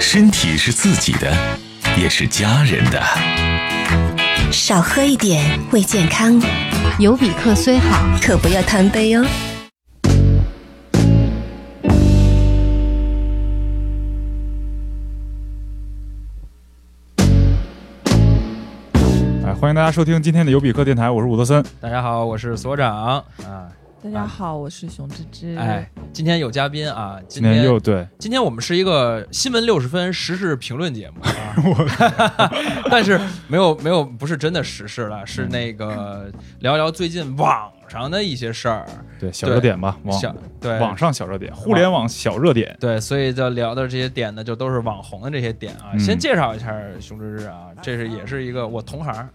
身体是自己的，也是家人的。少喝一点为健康，有比克虽好，可不要贪杯哦。哎，欢迎大家收听今天的尤比克电台，我是伍德森。大家好，我是所长啊。大家好，我是熊芝芝。哎，今天有嘉宾啊，今今天又对，今天我们是一个新闻六十分时事评论节目啊，但是没有没有不是真的时事了，是那个聊聊最近网上的一些事儿，对小热点吧，网小对。网上小热点，互联网小热点。对，所以就聊的这些点呢，就都是网红的这些点啊。嗯。先介绍一下熊芝芝啊，这是也是一个我同行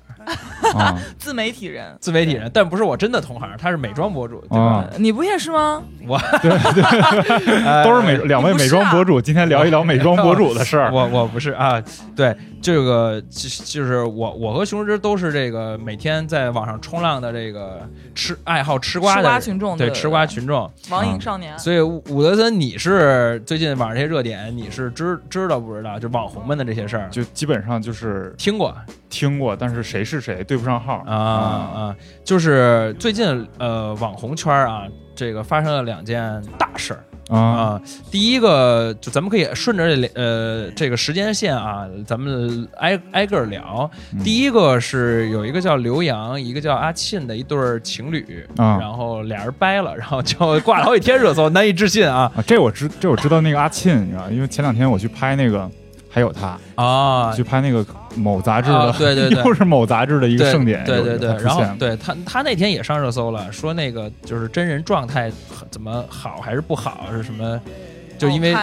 啊，自媒体人，自媒体人，但不是我真的同行，他是美妆博主，对吧？啊你不也是吗？我。对 都是美两位美妆博主，今天聊一聊美妆博主的事儿。我我不是啊，对这个就就是我我和熊之都是这个每天在网上冲浪的这个吃爱好吃瓜的群众，对吃瓜群众，网瘾少年。所以伍伍德森，你是最近网上这些热点，你是知知道不知道？就网红们的这些事儿，就基本上就是听过听过，但是谁是谁对不上号。啊啊，就是最近呃网红圈啊，这个发生了两件大事儿。啊。啊，第一个就咱们可以顺着这呃这个时间线啊，咱们挨挨个聊。嗯。第一个是有一个叫刘洋，一个叫阿沁的一对情侣，啊。然后俩人掰了，然后就挂了好几天热搜，难以置信啊啊，这我知这我知道那个阿沁，你知道，因为前两天我去拍那个，还有他啊！去拍那个某杂志的，啊对对对 又是某杂志的一个盛典，有对对对然后对他他那天也上热搜了，说那个就是真人状态怎么好还是不好是什么，就因为。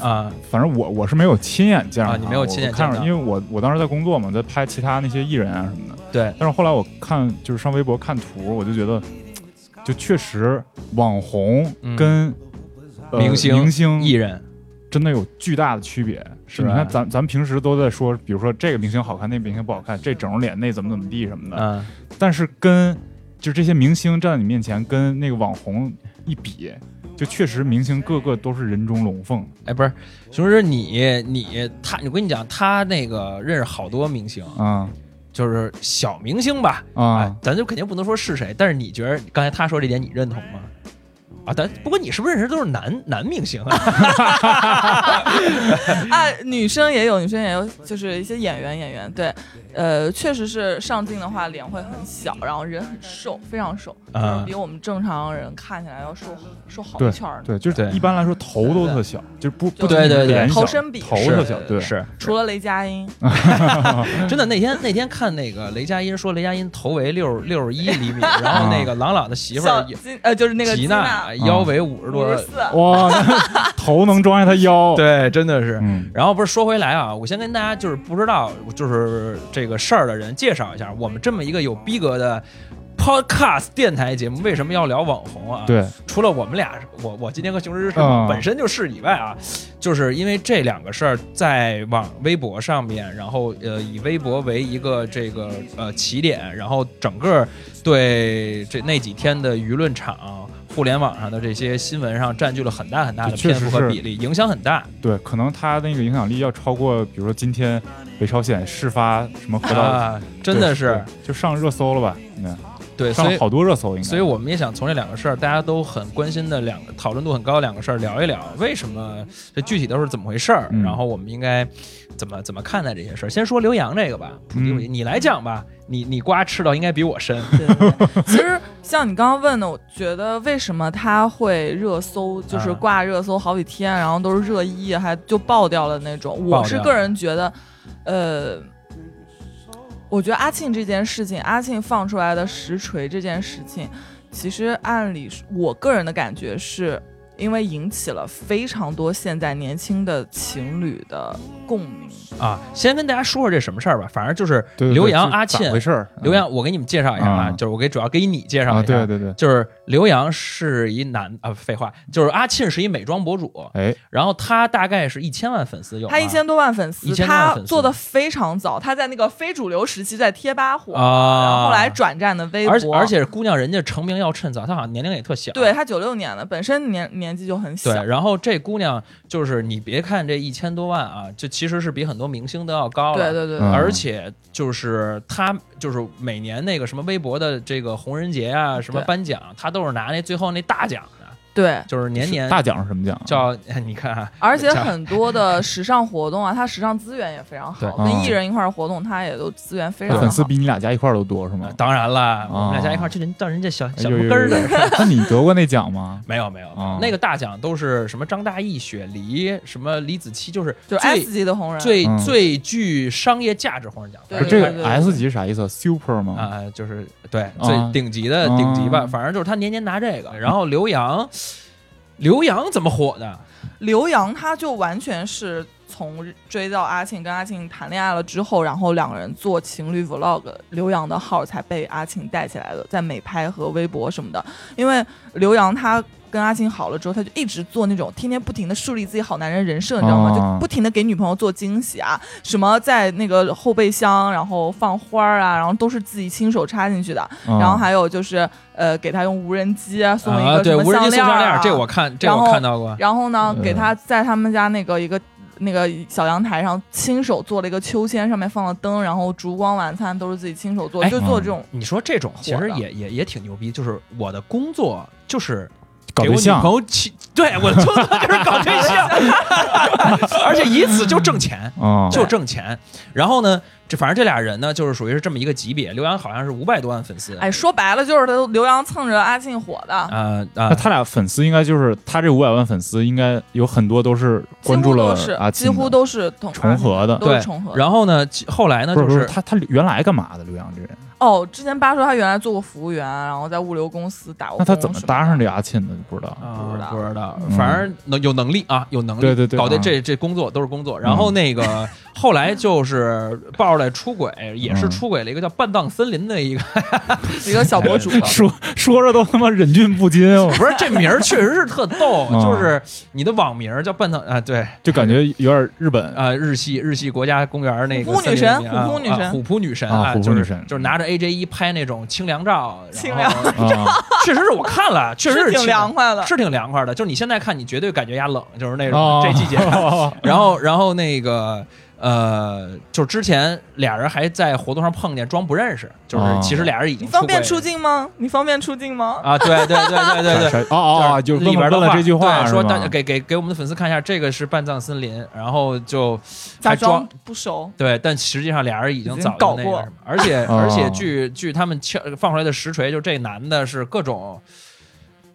啊反正我我是没有亲眼见着啊你没有亲眼我看着，见到因为我我当时在工作嘛，在拍其他那些艺人啊什么的。对但是后来我看就是上微博看图，我就觉得，就确实网红嗯跟、呃明星明星艺人真的有巨大的区别。是你看咱咱们平时都在说，比如说这个明星好看，那个明星不好看，这整容脸那怎么怎么地什么的。嗯但是跟就这些明星站在你面前，跟那个网红一比，就确实明星个个都是人中龙凤。哎，不是，熊师，你你他，我跟你讲，他那个认识好多明星，啊就是小明星吧，哎啊，，咱就肯定不能说是谁，但是你觉得刚才他说这点，你认同吗？啊，但不过你是不是认识都是男男明星啊？啊，女生也有，女生也有，就是一些演员，演员对，呃，确实是上镜的话脸会很小，然后人很瘦，非常瘦，就是啊比我们正常人看起来要瘦瘦好对一圈儿。对，就是一般来说头都特小，就是不不对对对头身比是头特小，对，是除了雷佳音 真的。那天那天看那个雷佳音说雷佳音头围六六十一厘米，然后那个朗朗的媳妇儿金呃就是那个吉娜娜腰围五十多哇，那头能装下他腰，，对，真的是。嗯然后不是说回来啊，我先跟大家就是不知道就是这个事儿的人介绍一下，我们这么一个有逼格的 podcast 电台节目为什么要聊网红啊？，对，除了我们俩，我我今天和熊芝芝是嗯本身就是以外啊，就是因为这两个事儿在网微博上面，然后呃以微博为一个这个呃起点，然后整个对这那几天的舆论场。互联网上的这些新闻上占据了很大很大的篇幅和比例，影响很大。对，可能他那个影响力要超过，比如说今天北朝鲜事发什么核导，啊，真的是就上热搜了吧？应该对，所以上了好多热搜，应该。所以我们也想从这两个事儿，大家都很关心的两个讨论度很高的两个事儿聊一聊，为什么这具体都是怎么回事儿，嗯然后我们应该怎么怎么看待这些事儿。先说刘洋这个吧，你来讲吧，你你瓜吃到应该比我深。对对对，其实像你刚刚问的，我觉得为什么他会热搜，就是啊挂热搜好几天，然后都是热议，还就爆掉了那种。我是个人觉得，呃，我觉得阿庆这件事情，阿庆放出来的实锤这件事情，其实按理我个人的感觉是。因为引起了非常多现在年轻的情侣的共鸣，啊，先跟大家说说这什么事儿吧，反正就是对对对刘洋、阿沁咋回、事儿？刘洋，我给你们介绍一下啊，啊。就是我给主要给你介绍啊，一下，对对对，就是刘洋是一男啊，废话，就是阿沁是一美妆博主，哎，然后他大概是一千万粉丝有，他一千多万粉丝，1000多万他做的非常早，他在那个非主流时期在贴吧火，啊，然后后来转战的微博，而且而且姑娘人家成名要趁早，她好像年龄也特小，对他九六年的，本身年年年纪就很小。对，然后这姑娘就是你别看这一千多万啊，这其实是比很多明星都要高了。对对对嗯而且就是她，就是每年那个什么微博的这个红人节啊，什么颁奖，她都是拿那最后那大奖的，对，就是年年大奖是什么奖？叫你看啊，而且很多的时尚活动啊，它时尚资源也非常好，对跟嗯艺人一块儿活动，它也都资源非常好。粉丝比你俩加一块儿都多是吗呃？当然了，我们俩哦加一块儿，这人到人家小小根儿的。那你得过那奖吗？没有没有，哦那个大奖都是什么张大奕、雪梨、什么李子柒，就是就 S 级的红人，最嗯最具商业价值红人奖。对不是这个 S 级是啥意思？Super 吗？啊、就是对啊最顶级的顶级吧，啊反正就是他年年拿这个。然后刘洋，刘洋怎么火的？刘洋他就完全是从追到阿庆，跟阿庆谈恋爱了之后，然后两个人做情侣 vlog，刘洋的号才被阿庆带起来的，在美拍和微博什么的。因为刘洋他跟阿庆好了之后，他就一直做那种天天不停的树立自己好男人人设，你知道吗？哦就不停的给女朋友做惊喜啊，什么在那个后备箱然后放花儿啊，然后都是自己亲手插进去的。嗯然后还有就是呃给他用无人机啊送一个项链，这我看，这我看到过。然后呢，嗯给他在他们家那个一个那个小阳台上亲手做了一个秋千，上面放了灯，然后烛光晚餐都是自己亲手做，哎就做这种。你说这种其实也也也挺牛逼，就是我的工作就是搞对象。朋友起，对我的工作就是搞对象，而且以此就挣钱。嗯，就挣钱，然后呢，这反正这俩人呢，就是属于是这么一个级别。刘洋好像是五百多万粉丝，哎，说白了就是他刘洋蹭着阿庆火的，啊啊那，他俩粉丝应该就是他这五百万粉丝，应该有很多都是关注了几乎都是阿庆的，几乎都是同重合的。对都是重合的。然后呢，后来呢，不是就是不是他他原来干嘛的？刘洋这人，哦，之前八说他原来做过服务员，然后在物流公司打过工。那他怎么搭上这？阿庆的？不知道。啊不知道不知道，嗯反正能有能力啊，有能力，对对对啊搞的这这工作都是工作。然后那个 后来就是爆出来出轨，也是嗯。出轨了一个叫半藏森林的一个，一个小博主。说说着都他妈忍俊不禁，哦不是这名儿确实是特逗，嗯 就是你的网名叫半藏啊，对。就感觉有点日本。啊，日系日系国家公园那个虎扑女神虎扑女神。啊虎扑女神啊虎扑就是女神。就是拿着 AJ 一拍那种清凉照，清然后凉。照确实是我看了，确实是挺凉快的。是挺凉快的。就是你现在看，你绝对感觉压冷，就是那种、哦这季节。然后，然后那个呃，就之前俩人还在活动上碰见，装不认识，就是哦其实俩人已你经你方便出镜吗？你方便出镜吗？啊？对对对对对对。啥 哦哦哦，就里边的问问了这句话对说大给给给我们的粉丝看一下，这个是半藏森林，然后就假还装装不熟。对，但实际上俩人已经早就搞过那个什么，而且哦 而且据据他们敲放出来的实锤，就这男的是各种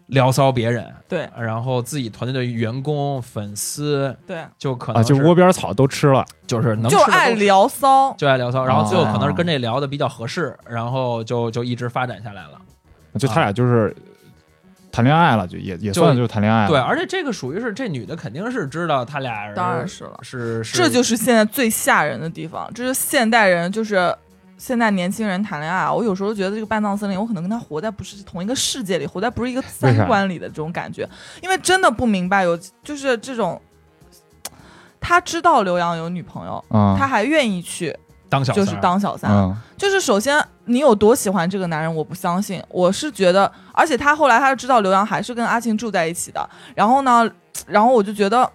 聊骚别人，对然后自己团队的员工、粉丝对，啊，就可能就窝边草都吃了。就是能就爱聊骚。就爱聊骚，然后最后哦可能是跟这聊的比较合适，然后就就一直发展下来了。就他俩就是谈恋爱了，就也也算就是谈恋爱了。对，而且这个属于是这女的肯定是知道他俩人，当然是了是是这就是现在最吓人的地方，这是现代人，就是现在年轻人谈恋爱啊。我有时候觉得这个半藏森林，我可能跟他活在不是同一个世界里，活在不是一个三观里的这种感觉，因为真的不明白有就是这种。他知道刘洋有女朋友，嗯，他还愿意去，当小就是当小三。嗯就是首先你有多喜欢这个男人，我不相信。我是觉得，而且他后来他就知道刘洋还是跟阿庆住在一起的。然后呢，然后我就觉得，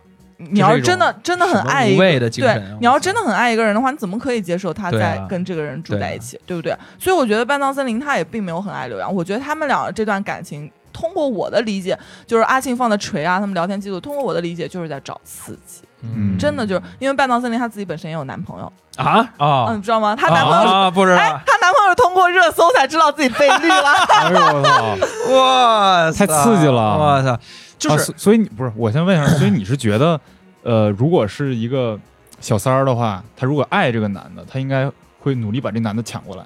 你要是真的真的很爱一个对，，你要真的很爱一个人的话，你怎么可以接受他在跟这个人住在一起，对不对？所以我觉得半藏森林他也并没有很爱刘洋，我觉得他们俩这段感情。通过我的理解，就是阿庆放的锤啊，他们聊天记录。通过我的理解，就是在找刺激，嗯真的就是因为半藏森林他自己本身也有男朋友，啊啊嗯，你知道吗？她男朋友不知哎，道，她男朋友通过热搜才知道自己被绿了。哎呦我操！哇太刺激了我操！就是啊所所以你不是，我先问一下，所以你是觉得，呃，如果是一个小三儿的话，他如果爱这个男的，他应该会努力把这男的抢过来。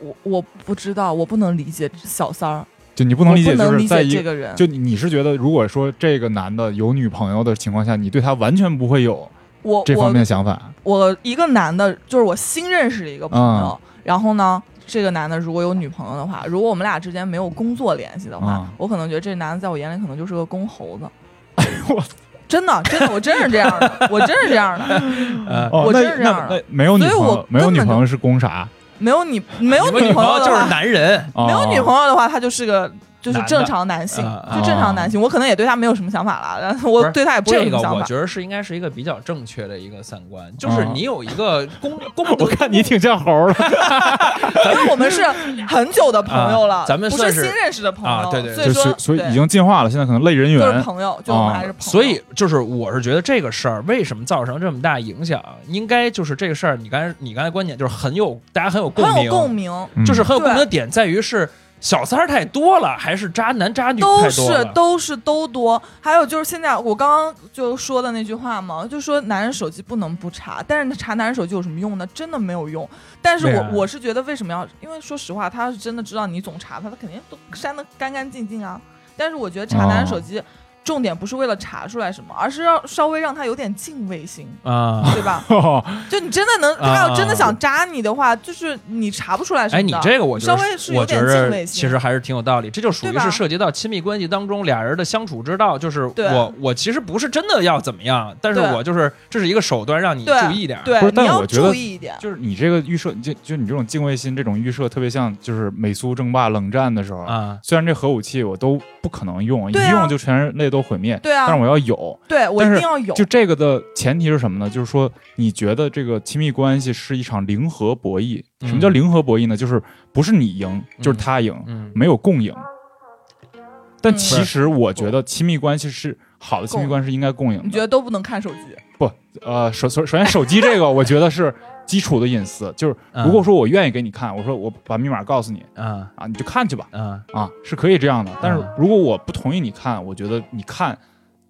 我我不知道，我不能理解小三儿，就你不不能理解，就是在一解这个人。就你你是觉得，如果说这个男的有女朋友的情况下，你对他完全不会有我这方面想法。我一个男的，就是我新认识的一个朋友，嗯然后呢，这个男的如果有女朋友的话，如果我们俩之间没有工作联系的话，嗯我可能觉得这男的在我眼里可能就是个公猴子。我真的，真的，我真是这样的，我真是这样的。呃，哦，我真是这样的那没有女所以我朋友，没有根本就女朋友是公啥？没有你没有你女朋朋友就是友的话，男人，哦没有女朋友的话，他就是个就是正常男性，啊就正常男性，我可能也对他没有什么想法了，然后我对他也不会有这个，什么想法。我觉得是应该是一个比较正确的一个三观，就是嗯你有一个公 公，我看你挺像猴儿的，因为 我们是很久的朋友了，啊咱们不算是是新认识的朋友，啊对对所以说就是所以对。已经进化了，现在可能类人就是猿。朋友，就我们啊还是朋友。所以就是我是觉得这个事儿为什么造成这么大影响，应该就是这个事儿，你刚才你刚才观点就是很有大家很有共鸣，很有共鸣，嗯就是很有共鸣的对。点在于是小三儿太多了，还是渣男渣女都太多是了？都是都多。还有就是现在我刚刚就说的那句话嘛，就说男人手机不能不查，但是查男人手机有什么用呢？真的没有用。但是我、啊我是觉得为什么要？因为说实话，他要是真的知道你总查他，他肯定都删的干干净净啊。但是我觉得查男人手机。重点不是为了查出来什么，而是要稍微让他有点敬畏心，啊。对吧？哦 就你真的能，啊他要真的想扎你的话，就是你查不出来什么哎，你这个我觉得稍微是有点敬畏心。其实还是挺有道理，这就属于是涉及到亲密关系当中俩人的相处之道。就是我我其实不是真的要怎么样，但是我就是这是一个手段，让你注意点儿。对不是，但我觉得注意一点。就是你这个预设，就就你这种敬畏心，这种预设特别像就是美苏争霸、冷战的时候。啊，虽然这核武器我都不可能用，一啊用就全人类都毁灭。对啊但是我要有。对我一但是定要有。就这个的前提是什么呢？就是说，你觉得这个亲密关系是一场零和博弈？嗯什么叫零和博弈呢？就是不是你赢，就是他赢，嗯没有共赢。但嗯其实我觉得亲密关系是好的，亲密关系是应该共赢的。你觉得都不能看手机？不呃，首首首先手机这个，我觉得是基础的隐私。就是嗯如果说我愿意给你看，我说我把密码告诉你啊啊，你就看去吧啊啊，是可以这样的。但是嗯如果我不同意你看，我觉得你看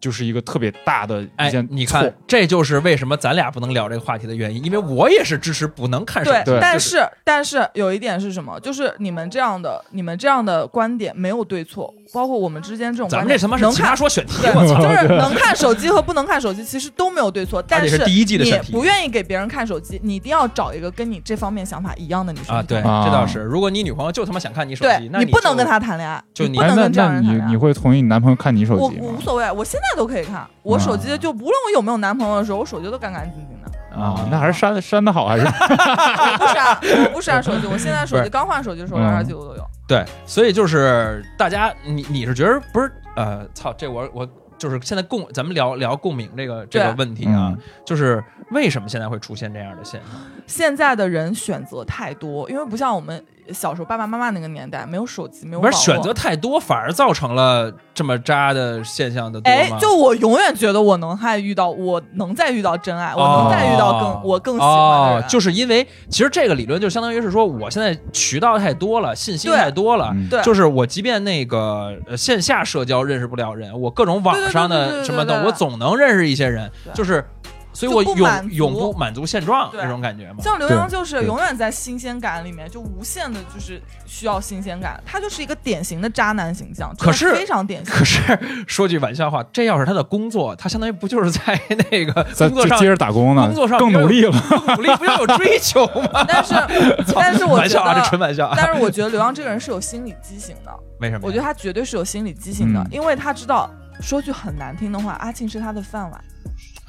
就是一个特别大的一哎件，你看，这就是为什么咱俩不能聊这个话题的原因，因为我也是支持不能看手机。对但是但是有一点是什么？就是你们这样的你们这样的观点没有对错，包括我们之间这种观点，咱们这他妈是能看。奇葩说选题，对，我操！就是能看手机和不能看手机，其实都没有对错。但是第一季的你选题不愿意给别人看手机，你一定要找一个跟你这方面想法一样的女生啊，对，这倒是。如果你女朋友就他妈想看你手机，那就你不能跟她谈恋爱，就你不能跟这哎那那样人谈恋爱。你你会同意你男朋友看你手机吗？我无所谓，我现在都可以看。我手机就无论我有没有男朋友的时候，我手机都干干净净的。啊，那还是删删的好还是？我不删，我不删手机。我现在手机刚换手机的时候，嗯聊天记录都有。对，所以就是大家，你你是觉得不是？呃，操，这我我就是现在共，咱们聊聊共鸣这个这个问题啊嗯，就是为什么现在会出现这样的现象？现在的人选择太多，因为不像我们小时候爸爸妈妈那个年代，没有手机，没有不是选择太多，反而造成了这么渣的现象的多吗？，哎就我永远觉得我能还遇到，我能再遇到真爱，我能再遇到更、哦我更喜欢的人。哦，就是因为其实这个理论就相当于是说，我现在渠道太多了，信息太多了。就是我，即便那个呃线下社交认识不了人，我各种网上的什么的，我总能认识一些人。就是，所以我永不永不满足现状对那种感觉嘛。像刘洋就是永远在新鲜感里面，就无限的就是需要新鲜感。他就是一个典型的渣男形象，可是非常典型。可是说句玩笑话，这要是他的工作，他相当于不就是在 那个在工作上接着打工呢工作，上更努力了。更努力，不要有追求吗？但是，但是我觉玩笑啊，这得，纯玩笑啊。但是我觉得刘洋这个人是有心理畸形的。为什么？我觉得他绝对是有心理畸形的，嗯因为他知道，说句很难听的话，阿庆是他的饭碗，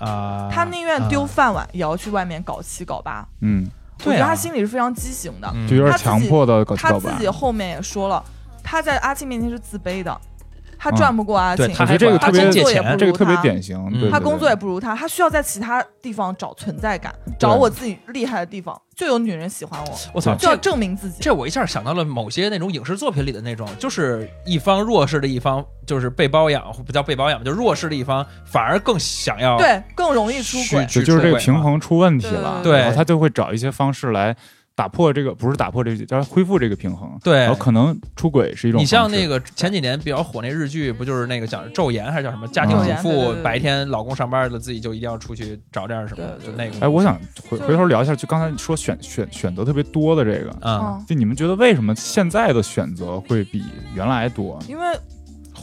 啊，他宁愿丢啊饭碗，也要去外面搞七搞八。嗯，我觉得他心里是非常畸形的。嗯就有点强迫的搞七他自。己后面也说了，他在阿庆面前是自卑的，他嗯赚不过阿庆，对他工作也不如这个特别他典型，他工作也不如他，他需要在其他地方找存在感，找我自己厉害的地方，就有女人喜欢我，我操，就要证明自己。这我一下想到了某些那种影视作品里的那种，就是一方弱势的一方，就是被包养，不叫被包养吧，就弱势的一方反而更想要对，更容易出轨。就就是这个平衡出问题了，对然后他就会找一些方式来打破这个，不是打破这个，叫恢复这个平衡。对然后可能出轨是一种。你像那个前几年比较火那日剧，不就是那个讲昼颜还是叫什么家庭嗯主妇白天老公上班了，自己就一定要出去找点什么，就那个。哎，我想回回头聊一下，就刚才说选选选择特别多的这个，嗯，嗯，就你们觉得为什么现在的选择会比原来多？因为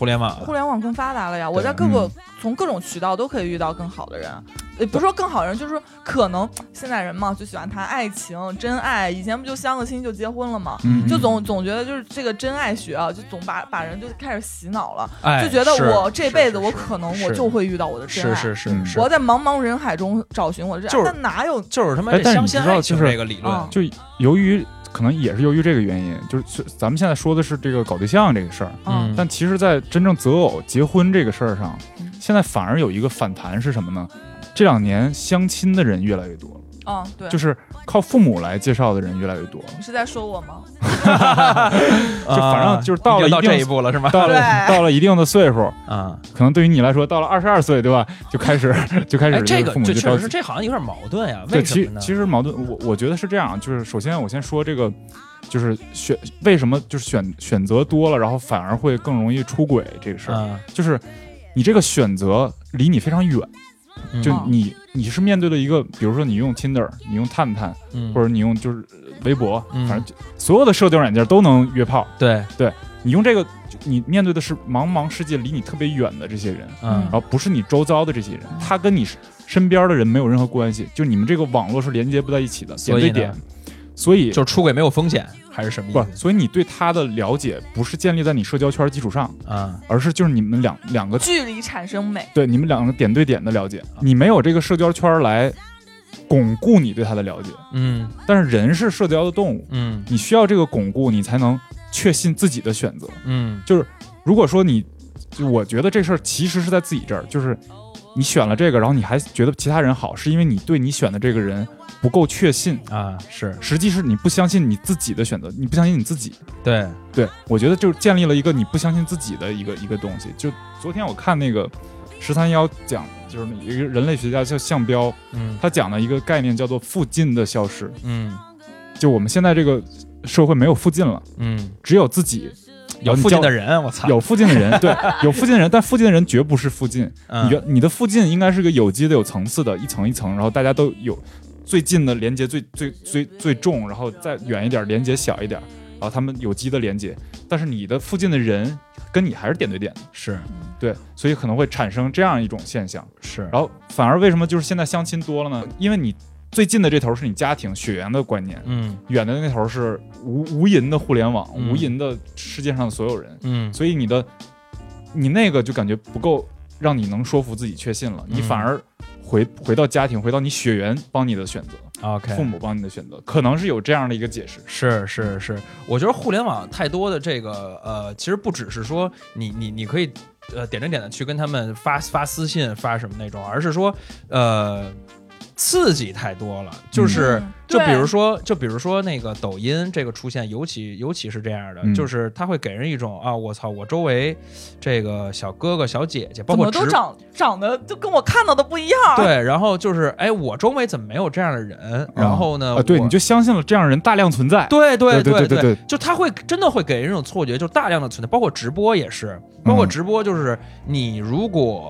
互联网。互联网更发达了呀，我在各个、嗯。从各种渠道都可以遇到更好的人，也不是说更好的人，就是说可能现在人嘛就喜欢谈爱情、真爱，以前不就相个亲就结婚了吗？嗯，就总总觉得就是这个真爱学啊，就总把把人就开始洗脑了，哎，就觉得我这辈子我可能我就会遇到我的真爱，是是是嗯是。我要在茫茫人海中找寻我的真爱，就是但哪有就是他妈相信爱情就是这个理论嗯，就由于可能也是由于这个原因，就是咱们现在说的是这个搞对象这个事儿，嗯。但其实，在真正择偶、结婚这个事儿上嗯，现在反而有一个反弹是什么呢？这两年相亲的人越来越多。了，嗯，对，就是靠父母来介绍的人越来越多，你是在说我吗？就反正就是到了这一步了是吗？到了到了一定的岁数，啊，可能对于你来说，到了二十二岁，对吧？就开始 就开哎，始这个父母就着急这确实是，这好像有点矛盾呀，对，其为什么呢？其实矛盾，我我觉得是这样，就是首先我先说这个，就是选为什么就是选选择多了，然后反而会更容易出轨这个事儿，啊，就是你这个选择离你非常远，嗯就你你是面对了一个，比如说你用 Tinder，你用探探，嗯。或者你用就是呃微博，嗯。反正就所有的社交软件都能约炮，对。对，你用这个，你面对的是茫茫世界离你特别远的这些人，嗯。然后不是你周遭的这些人，他跟你身边的人没有任何关系，就你们这个网络是连接不在一起的，所以点对点。所以就是出轨没有风险，还是什么意不，思？所以你对他的了解不是建立在你社交圈基础上，啊，而是就是你们两两个距离产生美，对你们两个点对点的了解，啊你没有这个社交圈来巩固你对他的了解。嗯但是人是社交的动物，嗯你需要这个巩固，你才能确信自己的选择。嗯就是如果说你，就我觉得这事儿其实是在自己这儿，就是你选了这个，然后你还觉得其他人好，是因为你对你选的这个人不够确信，啊，是实际是你不相信你自己的选择，你不相信你自己。对，对我觉得就建立了一个你不相信自己的一个一个东西。就昨天我看那个十三幺讲，就是一个人类学家叫项彪，嗯他讲的一个概念叫做附近的消失。嗯就我们现在这个社会没有附近了，嗯，只有自己。有附近的人，我操，有附近的人，对，有附近的人，但附近的人绝不是附近。嗯你觉你的附近应该是个有机的、有层次的，一层一层，然后大家都有最近的连接最最最最重，然后再远一点连接小一点，然后他们有机的连接。但是你的附近的人跟你还是点对点的，是。对，所以可能会产生这样一种现象。是，然后反而为什么就是现在相亲多了呢？因为你最近的这头是你家庭血缘的观念，嗯。远的那头是无无垠的互联网，嗯。无垠的世界上的所有人。嗯。所以你的你那个就感觉不够让你能说服自己确信了，你嗯。反而回回到家庭，回到你血缘帮你的选择，，OK，父母帮你的选择，可能是有这样的一个解释。是是是，我觉得互联网太多的这个呃，其实不只是说你你你可以呃点着点的去跟他们发发私信发什么那种，而是说呃刺激太多了，就是。嗯就比如说，就比如说那个抖音这个出现，尤其尤其是这样的，嗯就是它会给人一种啊，我操，我周围这个小哥哥小姐姐，包怎括都长长得就跟我看到的不一样。，对，然后就是哎，我周围怎么没有这样的人？然后呢，啊，对，我你就相信了这样人大量存在。对对对对对对就他会真的会给人一种错觉，就大量的存在，包括直播也是，包括嗯直播就是你如果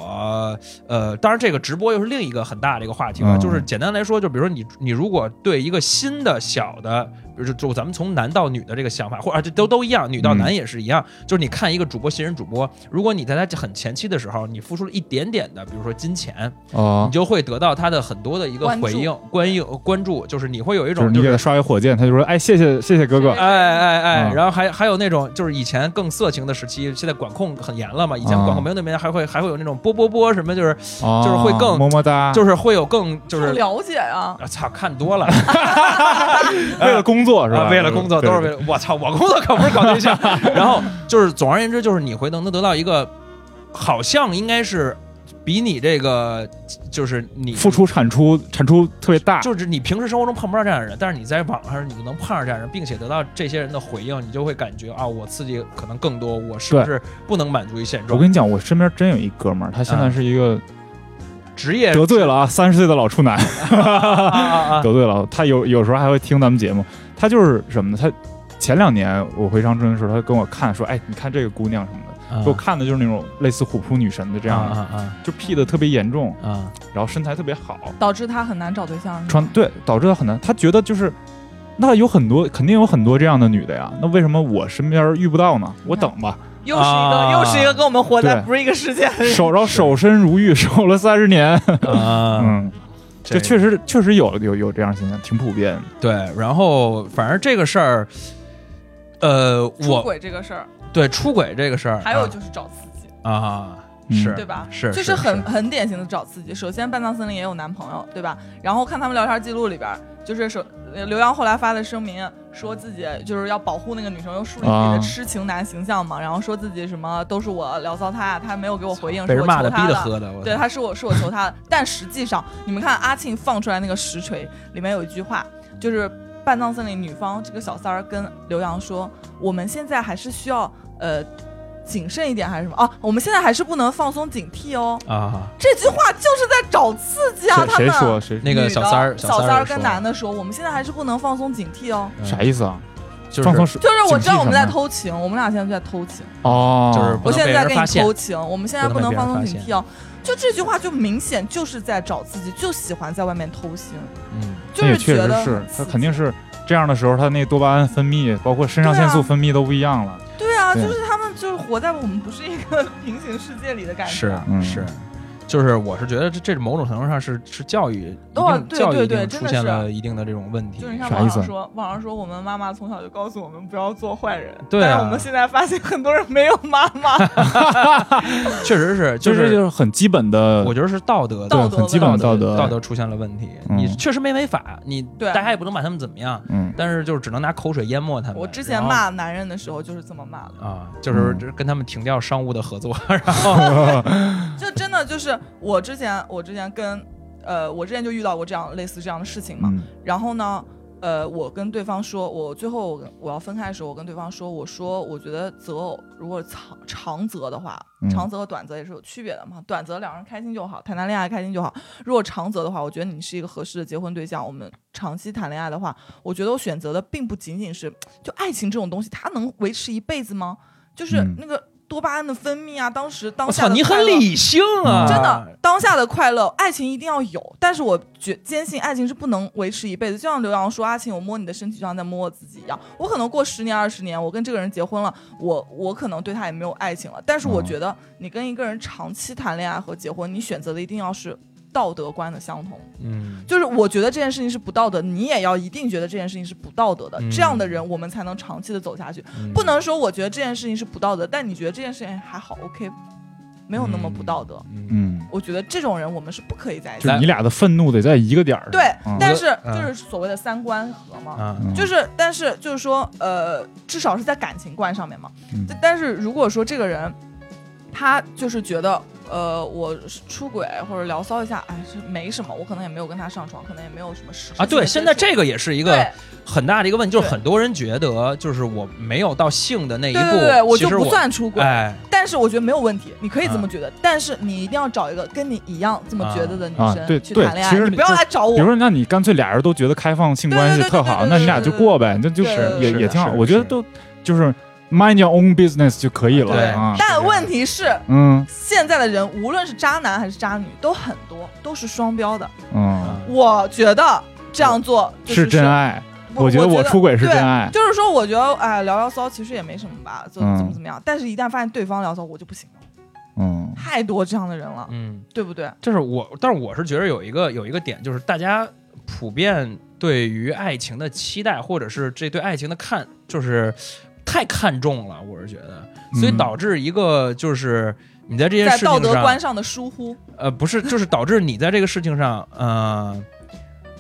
呃，当然这个直播又是另一个很大的一个话题了，嗯就是简单来说，就比如说你你如果对一一个新的小的，比如就咱们从男到女的这个想法，或者啊这都都一样，女到男也是一样，就是你看一个主播新人主播，如果你在他很前期的时候，你付出了一点点的，比如说金钱，啊你，就会得到他的很多的一个回应、关应、关注，就是你会有一就是种就是你给他刷一火箭，他就说：“哎，谢谢谢谢哥哥。哎哎哎，嗯然后还还有那种就是以前更色情的时期，现在管控很严了嘛。以前啊管控没有那么严还会还会有那种波波波什么，就是啊”就是会更么么哒，就是会有更就是不了解啊。啊操看多了 为了工作是吧？啊，为了工作都是为了我操，我工作可不是搞对象。然后就是总而言之，就是你会能能得到一个好像应该是比你这个就是你付出产出产出特别大，就是你平时生活中碰不到这样的人，但是你在网上你就能碰上这样的人，并且得到这些人的回应，你就会感觉啊，我刺激可能更多，我是不是不能满足于现状？我跟你讲，我身边真有一哥们儿，他现在啊是一个职业得罪了啊，三十岁的老处男！得罪了。他有有时候还会听咱们节目，他就是什么呢？他前两年我回长春的时候，他跟我看说，哎，你看这个姑娘什么的，给我看的就是那种类似虎扑女神的这这样的，就 P 的特别严重，啊然后身材特别好，导致他很难找对象。穿对导致他很难，他觉得就是。那有很多，肯定有很多这样的女的呀。那为什么我身边遇不到呢？我等吧。又是一个、啊又是一个跟我们活在对不是一个世界的人。守，然后守身如玉，守了三十年。啊！嗯，这确实确实有有有这样现象，挺普遍的。对。然后反正这个事儿，呃，出我轨这个事儿，对出轨这个事儿，还有就是找刺激。啊，嗯是对吧？是就是很很典型的找刺激。首先，半藏森林也有男朋友，对吧？然后看他们聊天记录里边，就是首呃刘洋后来发的声明，说自己就是要保护那个女生，又树立自己啊的痴情男形象嘛，然后说自己什么都是我聊骚他，他没有给我回应，是我被人骂的求他的。逼的喝的，对，他是我是我求他的，但实际上你们看阿庆放出来那个实锤里面有一句话，就是半藏森林女方这个小三儿跟刘洋说，我们现在还是需要呃谨慎一点还是什么啊？我们现在还是不能放松警惕哦。啊，这句话就是在找刺激啊！他们谁谁说谁那个小三儿小三儿跟男的说，我们现在还是不能放松警惕哦。嗯啥意思啊？就是放松是就是我知道我们在偷情，我们俩现在就在偷情。哦，就是我现在在跟你偷情，我们现在不能放松警惕哦。就这句话就明显就是在找刺激，就喜欢在外面偷腥，嗯，就是确觉得实是他肯定是这样的时候，他那多巴胺分泌，包括肾上腺素分泌都不一样了。对啊，对就是他们就是活在我们不是一个 平行世界里的感觉。是嗯是，就是我是觉得这这某种程度上是是教育，教育一对对对定出现了一定的这种问题就是你。看啥意思网上说，网上说我们妈妈从小就告诉我们不要做坏人，对啊但是我们现在发现很多人没有妈妈，确实是，就就是就是很基本的，我觉得是道德的道德很基本的道道德，道德出现了问题。嗯你确实没违法，你对大家也不能把他们怎么样，嗯，但是就是只能拿口水淹没他们。我之前骂男人的时候就是这么骂的，啊，就是嗯跟他们停掉商务的合作，然后就真的就是我之前我之前跟呃我之前就遇到过这样类似这样的事情嘛，嗯然后呢，呃，我跟对方说，我最后我我要分开的时候，我跟对方说，我说我觉得择偶如果长长择的话，嗯长择和短择也是有区别的嘛。短择两人开心就好，谈谈恋爱开心就好。如果长择的话，我觉得你是一个合适的结婚对象，我们长期谈恋爱的话，我觉得我选择的并不仅仅是就爱情这种东西，它能维持一辈子吗？就是嗯那个多巴胺的分泌啊，当时当我操，你下的快乐很理性啊，真的，当下的快乐，爱情一定要有，但是我觉坚信爱情是不能维持一辈子。就像刘洋说，阿晴，我摸你的身体就像在摸我自己一样。我可能过十年、二十年，我跟这个人结婚了，我我可能对他也没有爱情了。但是我嗯觉得，你跟一个人长期谈恋爱和结婚，你选择的一定要是道德观的相同。嗯，就是我觉得这件事情是不道德，你也要一定觉得这件事情是不道德的。嗯这样的人，我们才能长期的走下去。嗯不能说我觉得这件事情是不道德，但你觉得这件事情还好，OK，没有那么不道德。嗯，嗯，我觉得这种人我们是不可以在一起的。就是你俩的愤怒得在一个点儿上。对，嗯但是嗯就是所谓的三观合嘛，就是但是就是说，呃，至少是在感情观上面嘛。嗯但是如果说这个人，他就是觉得，呃，我出轨或者聊骚一下，哎，是没什么，我可能也没有跟他上床，可能也没有什么实啊，对，现在这个个也是一个很大的一个问题，就是很多人觉得，就是我没有到性的那一步，对对对，我就不其实我算出轨。哎，但是我觉得没有问题，你可以这么啊觉得，但是你一定要找一个跟你一样这么觉得的女啊生去谈恋爱，其实你不要来找我比如。说，那你干脆俩人都觉得开放性关系特好，那你俩就过呗，那就对对对也也挺好。是是我觉得都就是 mind your own business 就可以了对啊。但问题是，嗯现在的人无论是渣男还是渣女，都很多，都是双标的。嗯，我觉得这样做是真。爱。我我觉得我出轨是真爱就是说，我觉得哎，聊聊骚其实也没什么吧，怎嗯怎么怎么样。但是，一旦发现对方聊骚，我就不行了。嗯太多这样的人了，嗯，对不对？就是我，但是我是觉得有一个有一个点，就是大家普遍对于爱情的期待，或者是这对爱情的看，就是太看重了。我是觉得，所以嗯导致一个就是你在这件在道事情上，德观上的疏忽，呃，不是，就是导致你在这个事情上，呃。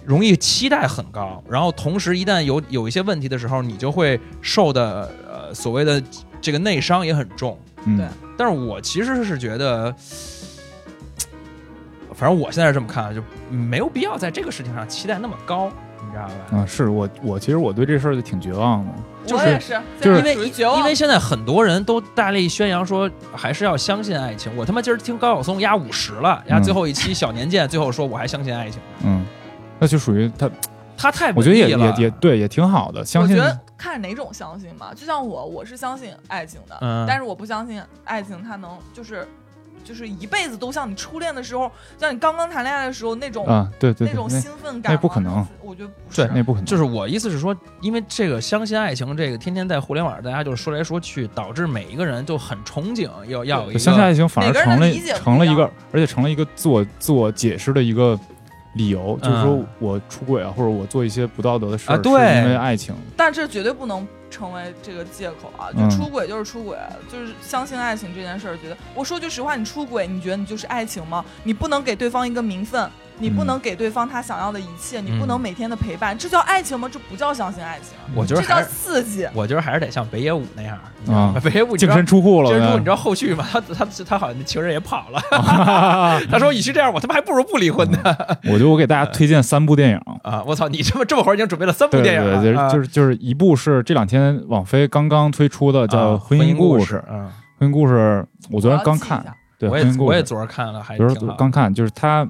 容易期待很高，然后同时一旦有有一些问题的时候，你就会受的呃所谓的这个内伤也很重。嗯对但是我其实是觉得，反正我现在是这么看的，就没有必要在这个事情上期待那么高，你知道吧？啊，是我我其实我对这事儿就挺绝望的。就是我也是，就是因为绝望因为现在很多人都大力宣扬说还是要相信爱情。我他妈今儿听高晓松压五十了，压嗯最后一期小年鉴，最后说我还相信爱情，嗯，那就属于他，他太我觉得也也也对，也挺好的。相信我觉得看哪种相信吧，就像我，我是相信爱情的，嗯但是我不相信爱情它能就是就是一辈子都像你初恋的时候，像你刚刚谈恋爱的时候那种、啊，对对对，那种兴奋感吗，那不可能我觉得不是。那不可能。就是我意思是说，因为这个相信爱情，这个天天在互联网上大家就说来说去，导致每一个人就很憧憬要要有一个相信爱情反而成了成了一个，而且成了一个自我自我解释的一个理由，就是说嗯我出轨啊，或者我做一些不道德的事儿，啊对是因为爱情。但这绝对不能成为这个借口啊，就嗯出轨就是出轨，就是相信爱情这件事儿。觉得我说句实话，你出轨，你觉得你就是爱情吗？你不能给对方一个名分，你不嗯能给对方他想要的一切，你不能每天的陪伴，这叫爱情吗？这不叫相信爱情，这叫我觉得这叫刺激。我觉得还是得像北野武那样，啊北野武净身出户了呗净身出户，你知道后续吗？他他他好像情人也跑了，他说与其这样，我他妈还不如不离婚呢。我觉得我给大家推荐三部电影。啊！我操，你这么这么会儿已经准备了三部电影了，对就是就是一部是这两天网飞刚刚推出的，叫啊《婚姻故故事》。嗯，婚姻故事，我昨天刚看对，我也我也昨儿看了，还昨挺好。儿刚看，就是它，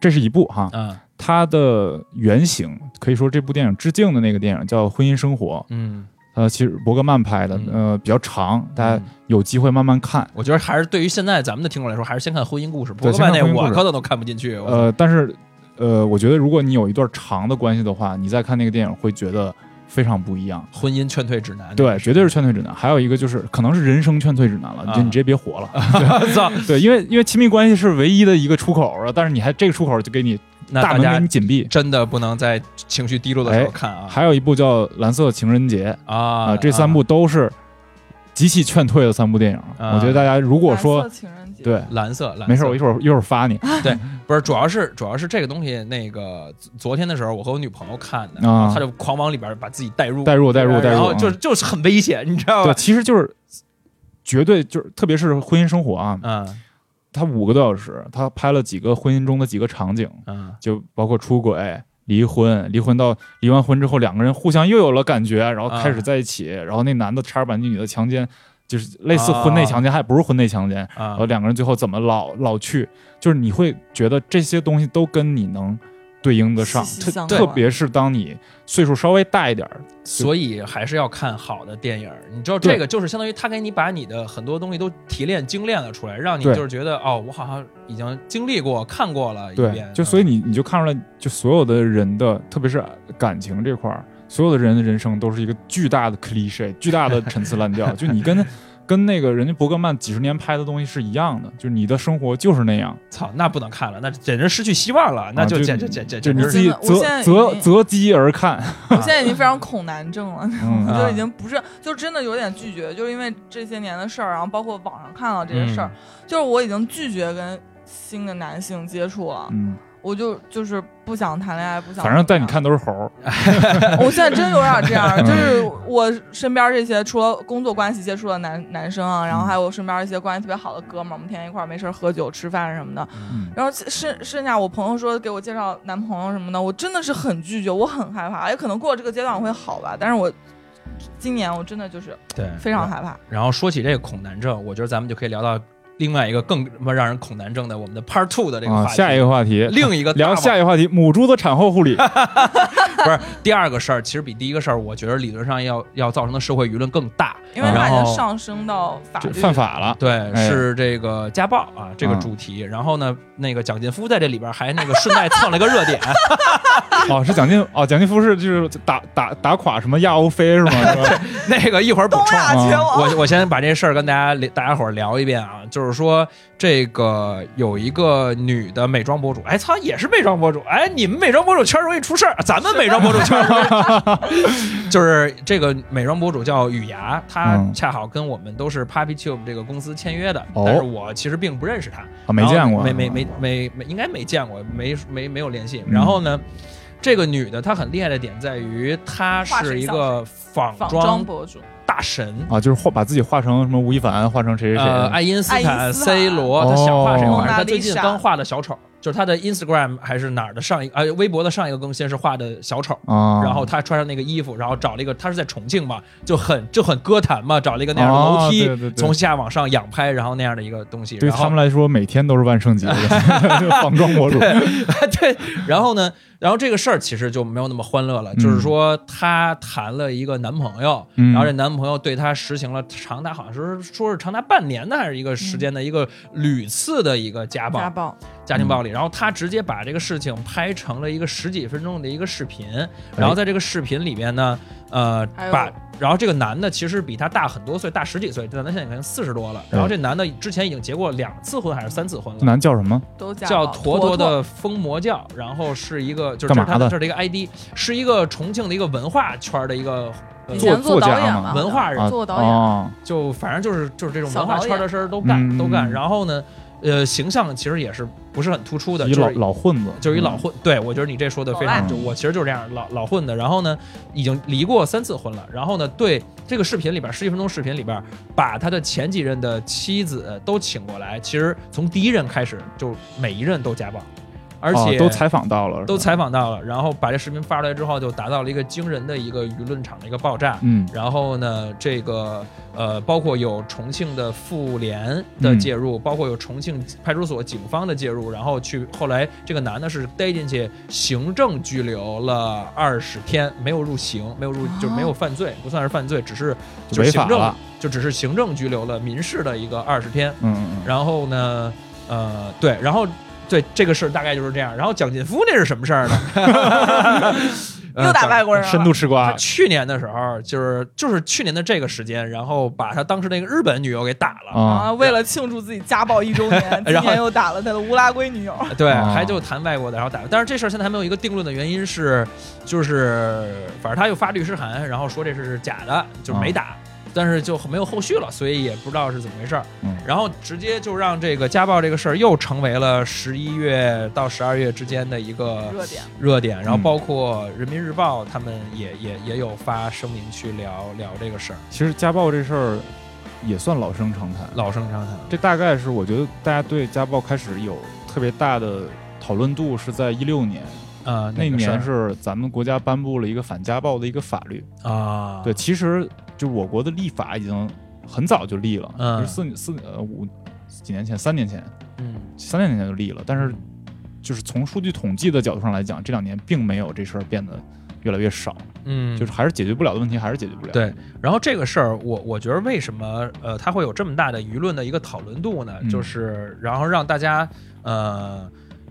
这是一部哈，嗯它的原型可以说这部电影致敬的那个电影叫《婚姻生活》，嗯，呃，其实伯格曼拍的，嗯呃，比较长，大家嗯有机会慢慢看。我觉得还是对于现在咱们的听众来说，还是先看婚姻故事。对伯格曼那我可能都看不进去。呃，但是，呃，我觉得如果你有一段长的关系的话，你再看那个电影会觉得非常不一样。婚姻劝退指南，对，绝对是劝退指南。还有一个就是，可能是人生劝退指南了，啊就你直接别活了。对，因为因为亲密关系是唯一的一个出口啊，但是你还这个出口就给你大大门给你紧闭。真的不能在情绪低落的时候哎看啊还有一部叫《蓝色情人节》啊啊，这三部都是极其劝退的三部电影。啊我觉得大家如果说蓝色情人节，对，蓝色，蓝色。没事，我一会儿一会儿发你。对不是，主要是主要是这个东西，那个昨昨天的时候，我和我女朋友看的，她就狂往里边把自己带入，带入带入带入然后嗯就就是很危险，你知道对，吧？其实就是绝对就是，特别是婚姻生活啊，嗯。他五个多小时，他拍了几个婚姻中的几个场景，嗯。就包括出轨、离婚，离婚到离完婚之后，两个人互相又有了感觉，然后开始在一起，然后那男的差点把那女的强奸，就是类似婚内强奸，还不是婚内强奸，然啊后两个人最后怎么老老去，就是你会觉得这些东西都跟你能对应得上，特特别是当你岁数稍微大一点儿，所以还是要看好的电影。你知道这个就是相当于他给你把你的很多东西都提炼精炼了出来，让你就是觉得哦，我好像已经经历过、看过了一对遍，，就所以嗯你你就看出来，就所有的人的，特别是感情这块儿，所有的人的人生都是一个巨大的 cliche，巨大的陈词滥调。就你跟跟那个人家伯格曼几十年拍的东西是一样的，就是你的生活就是那样，操，那不能看了，那简直失去希望了，那啊就就简直简简就简直你自己择我现在择择机而看。我现在已经非常恐男症了，嗯。我啊。就已经不是，就真的有点拒绝，就是因为这些年的事儿，然后包括网上看到这些事儿，嗯。就是我已经拒绝跟新的男性接触了，嗯，我就就是不想谈恋爱，不想。反正带你，看都是猴儿。我现在真有点这样，嗯 就是我身边这些除了工作关系接触的男男生啊，然后还有我身边一些关系特别好的哥们儿，我们天天一块儿没事儿喝酒吃饭什么的，嗯然后剩剩下我朋友说给我介绍男朋友什么的，我真的是很拒绝，我很害怕，也可能过了这个阶段我会好吧，但是我今年我真的就是对，非常害怕。然后说起这个恐男症，我觉得咱们就可以聊到另外一个更让人恐难症的我们的 Part Two 的这个啊，话题。下一个话题，另一个聊大下一个话题，母猪的产后护理。不是第二个事儿，其实比第一个事儿，我觉得理论上要要造成的社会舆论更大，因为它已然后经上升到法律犯法了，对，哎是这个家暴啊这个嗯主题。然后呢，那个蒋劲夫在这里边还那个顺带蹭了个热点，哦，是蒋劲哦，蒋劲夫是就是打打打垮什么亚欧非是吗？是那个一会儿补东充。我我先把这事儿跟大家大家伙儿聊一遍啊，就是说这个有一个女的美妆博主，哎操，也是美妆博主，哎，你们美妆博主圈容易出事儿，咱们美妆博主圈容易出事儿，就是这个美妆博主叫雨芽，她嗯恰好跟我们都是 Papi Tube 这个公司签约的，哦。但是我其实并不认识她，啊，没见过，没没没没没，应该没见过，没没没有联系。嗯然后呢，这个女的她很厉害的点在于，她是一个仿妆博主，大神。啊，就是画把自己画成什么吴亦凡，画成谁谁谁呃，爱因斯坦、斯坦 C 罗，他想画谁哦画谁。他最近刚画的小丑，就是他的 Instagram 还是哪儿的上一呃微博的上一个更新是画的小丑，啊，然后他穿上那个衣服，然后找了一个，他是在重庆嘛，就很就很歌坛嘛，找了一个那样的楼梯，哦对对对。从下往上仰拍，然后那样的一个东西。对他们来说，每天都是万圣节的仿妆博主。对，然后呢，然后这个事儿其实就没有那么欢乐了，就是说她谈了一个男朋友，嗯。然后这男朋友对她实行了长达好像是说是长达半年的还是一个时间的一个屡次的一个家暴、家暴，家庭暴力，然后他直接把这个事情拍成了一个十几分钟的一个视频，然后在这个视频里边呢，呃把。然后这个男的其实比他大很多岁，大十几岁，这男的现在已经四十多了。然后这男的之前已经结过两次婚还是三次婚了，男叫什么？都叫坨坨的疯魔教，然后是一个就是干嘛的这是他这是一个 ID，是一个重庆的一个文化圈的一个做作家嘛导演嘛，文化人啊做导演哦就反正就是就是这种文化圈的事儿都干嗯都干。然后呢，呃，形象其实也是不是很突出的，一老老混子，嗯就是一老混，对我觉得你这说的非常，老赖就我其实就是这样老老混的。然后呢，已经离过三次婚了。然后呢，对这个视频里边十几分钟视频里边，把他的前几任的妻子都请过来，其实从第一任开始就每一任都家暴，而且、哦都采访到了，都采访到了，然后把这视频发出来之后，就达到了一个惊人的一个舆论场的一个爆炸。嗯。然后呢，这个呃，包括有重庆的妇联的嗯介入，包括有重庆派出所警方的介入，然后去后来这个男的是逮进去行政拘留了二十天，没有入刑，没有入就没有犯罪，不算是犯罪，只是就违法了，就只是行政拘留了民事的一个二十天。嗯，然后呢，呃，对，然后对这个事儿大概就是这样。然后蒋劲夫那是什么事儿呢？呃又打外国人了，深度吃他瓜，去年的时候，就是就是去年的这个时间，然后把他当时那个日本女友给打了。啊啊！为了庆祝自己家暴一周年，今 然后年又打了他的乌拉圭女友。对，哦还就谈外国的，然后打。但是这事儿现在还没有一个定论的原因是，就是反正他又发律师函，然后说这是假的，就是没打。但是就没有后续了，所以也不知道是怎么回事儿。嗯然后直接就让这个家暴这个事儿又成为了十一月到十二月之间的一个热点，热点。然后嗯包括人民日报他们也也也有发声明去聊聊这个事儿，其实家暴这事儿也算老生常谈，老生常谈。这大概是我觉得大家对家暴开始有特别大的讨论度是在一六年，呃，那个事儿年是咱们国家颁布了一个反家暴的一个法律。啊，对，其实就我国的立法已经很早就立了，嗯就是四四呃五几年前，三年前，嗯三年前就立了。但是就是从数据统计的角度上来讲，这两年并没有这事儿变得越来越少，嗯，就是还是解决不了的问题，还是解决不了。对，然后这个事儿，我我觉得为什么呃，它会有这么大的舆论的一个讨论度呢？嗯就是然后让大家呃，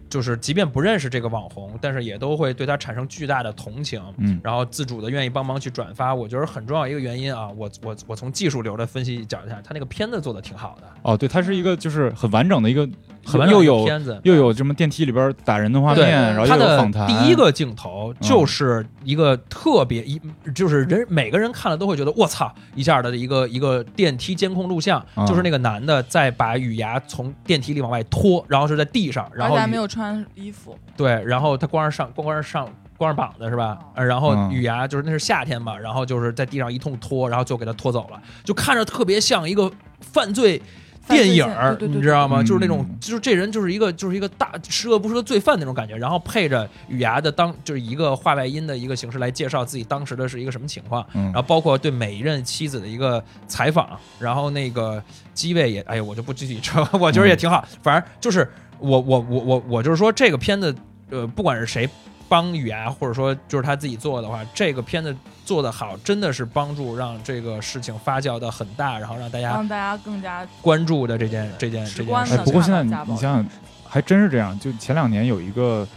就是即便不认识这个网红，但是也都会对他产生巨大的同情，嗯然后自主的愿意帮忙去转发。我觉得很重要一个原因啊，我我我从技术流的分析讲一下，他那个片子做的挺好的，哦，对，它是一个就是很完整的一个，又有片子。又有什么电梯里边打人的画面，然后他的又有访谈。第一个镜头就是一个特别一，就是人每个人看了都会觉得我操一下的一个一个电梯监控录像，嗯就是那个男的在把雨牙从电梯里往外拖，然后是在地上，然后没有穿衣服，对，然后他光着上光光着上光着膀子是吧？呃然后嗯雨牙就是那是夏天嘛，然后就是在地上一通拖，然后就给他拖走了，就看着特别像一个犯罪。电影儿，你知道吗？嗯。就是那种，就是这人就是一个，就是一个大十恶不赦的罪犯那种感觉，然后配着雨牙的当，就是一个话外音的一个形式来介绍自己当时的是一个什么情况，嗯。然后包括对每一任妻子的一个采访，然后那个机位也，哎呀，我就不具体说，我觉得也挺好。反正就是我我我我我就是说这个片子，呃，不管是谁帮语啊，或者说就是他自己做的话，这个片子做得好，真的是帮助让这个事情发酵的很大，然后让大家让大家更加关注的这件这件这件事哎，不过现在你你想想，还真是这样。就前两年有一个，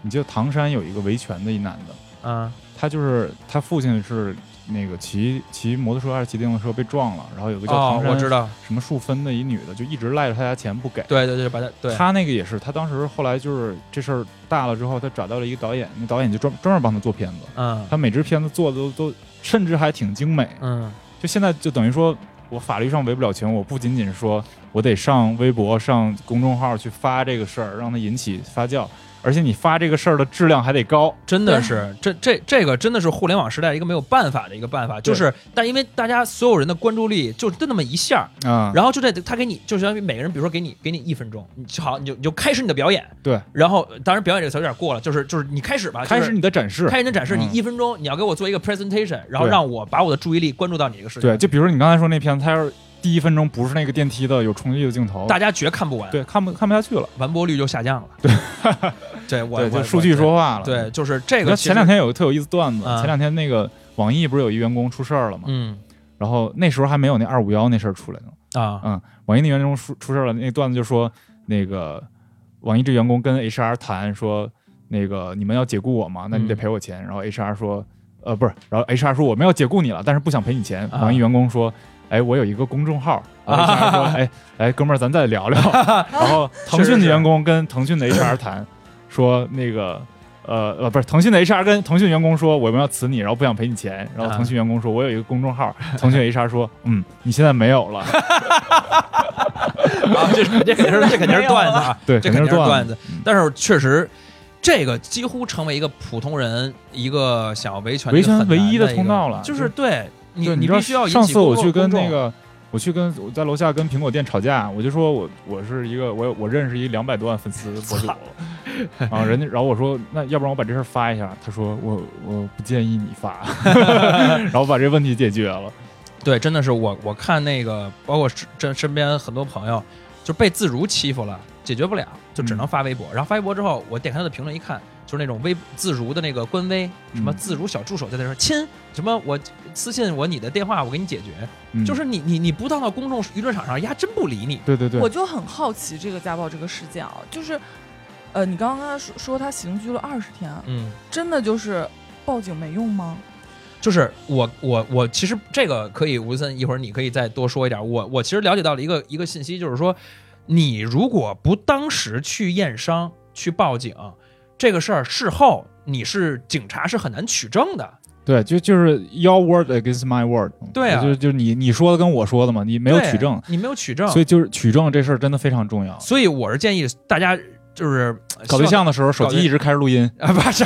你记得唐山有一个维权的一男的，啊他就是他父亲是那个骑骑摩托车还是骑电动车被撞了，然后有个叫哦唐，山我知道，什么树芬的一女的，就一直赖着他家钱不给。对对对，把他对。他那个也是，他当时后来就是这事儿大了之后，他找到了一个导演，那导演就专专门帮他做片子，嗯。他每支片子做的都都甚至还挺精美。嗯。就现在就等于说我法律上维不了权，我不仅仅是说我得上微博、上公众号去发这个事儿，让它引起发酵，而且你发这个事儿的质量还得高。真的是，这这这个真的是互联网时代一个没有办法的一个办法，就是，但因为大家所有人的关注力就就那么一下儿，啊、然后就在他给你，就相当于每个人，比如说给你给你一分钟，你就好，你就你就开始你的表演，对，然后当然表演这个词有点过了，就是就是你开始吧，开始你的展示。开始你的展示，嗯。你一分钟你要给我做一个 presentation，然后让我把我的注意力关注到你这个事情，对，就比如说你刚才说那片子，它要是第一分钟不是那个电梯的有冲击的镜头，大家绝看不完，对看不看不下去了。完播率就下降了，对，对我对，数据说话了。对，就是这个前两天有个特有意思段子，啊前两天那个网易不是有一员工出事儿了吗？嗯然后那时候还没有那二五幺那事儿出来呢。啊嗯，网易那员工出出事儿了，那段子就说那个网易这员工跟 HR 谈说，那个你们要解雇我吗？那你得嗯赔我钱。然后 HR 说，呃，不是，然后 HR 说我们要解雇你了，但是不想赔你钱。啊网易员工说，哎，我有一个公众号。说，哎，哎，哥们儿，咱再聊聊。然后腾讯的员工跟腾讯的 HR 谈，说那个呃呃，不是腾讯的 HR 跟腾讯员工说我们要辞你，然后不想赔你钱，然后啊腾讯员工说我有一个公众号，腾讯 HR 说嗯你现在没有了，啊，这是这肯定是这肯定是段子啊，对，这肯定是段段子。但是确实，这个几乎成为一个普通人一个想要维权的维权唯一的通道了就是对你对，知道你必须要上次我去跟那个，我去跟我在楼下跟苹果店吵架，我就说我我是一个我我认识一两百多万粉丝博主，然后人家然后我说那要不然我把这事儿发一下，他说我我不建议你发，然后把这问题解决了。对，真的是我我看那个，包括身身边很多朋友，就被自如欺负了，解决不了，就只能发微博。然后发微博之后，我点开他的评论一看，就是那种微自如的那个官微，什么嗯自如小助手在那说亲，什么我私信我你的电话，我给你解决。嗯就是你你你不到到公众舆论场上，人家真不理你。对对对我，就很好奇这个家暴这个事件啊，就是，呃，你刚刚说说他刑拘了二十天，嗯，真的就是报警没用吗？就是我我我其实这个可以吴森一会儿你可以再多说一点。我我其实了解到了一个一个信息，就是说你如果不当时去验伤去报警，这个事儿事后你是警察是很难取证的。对，就就是 your word against my word，对啊就是就是你你说的跟我说的嘛，你没有取证，你没有取证，所以就是取证这事儿真的非常重要。所以我是建议大家就是搞对象的时候，手机一直开着录音，啊，不是，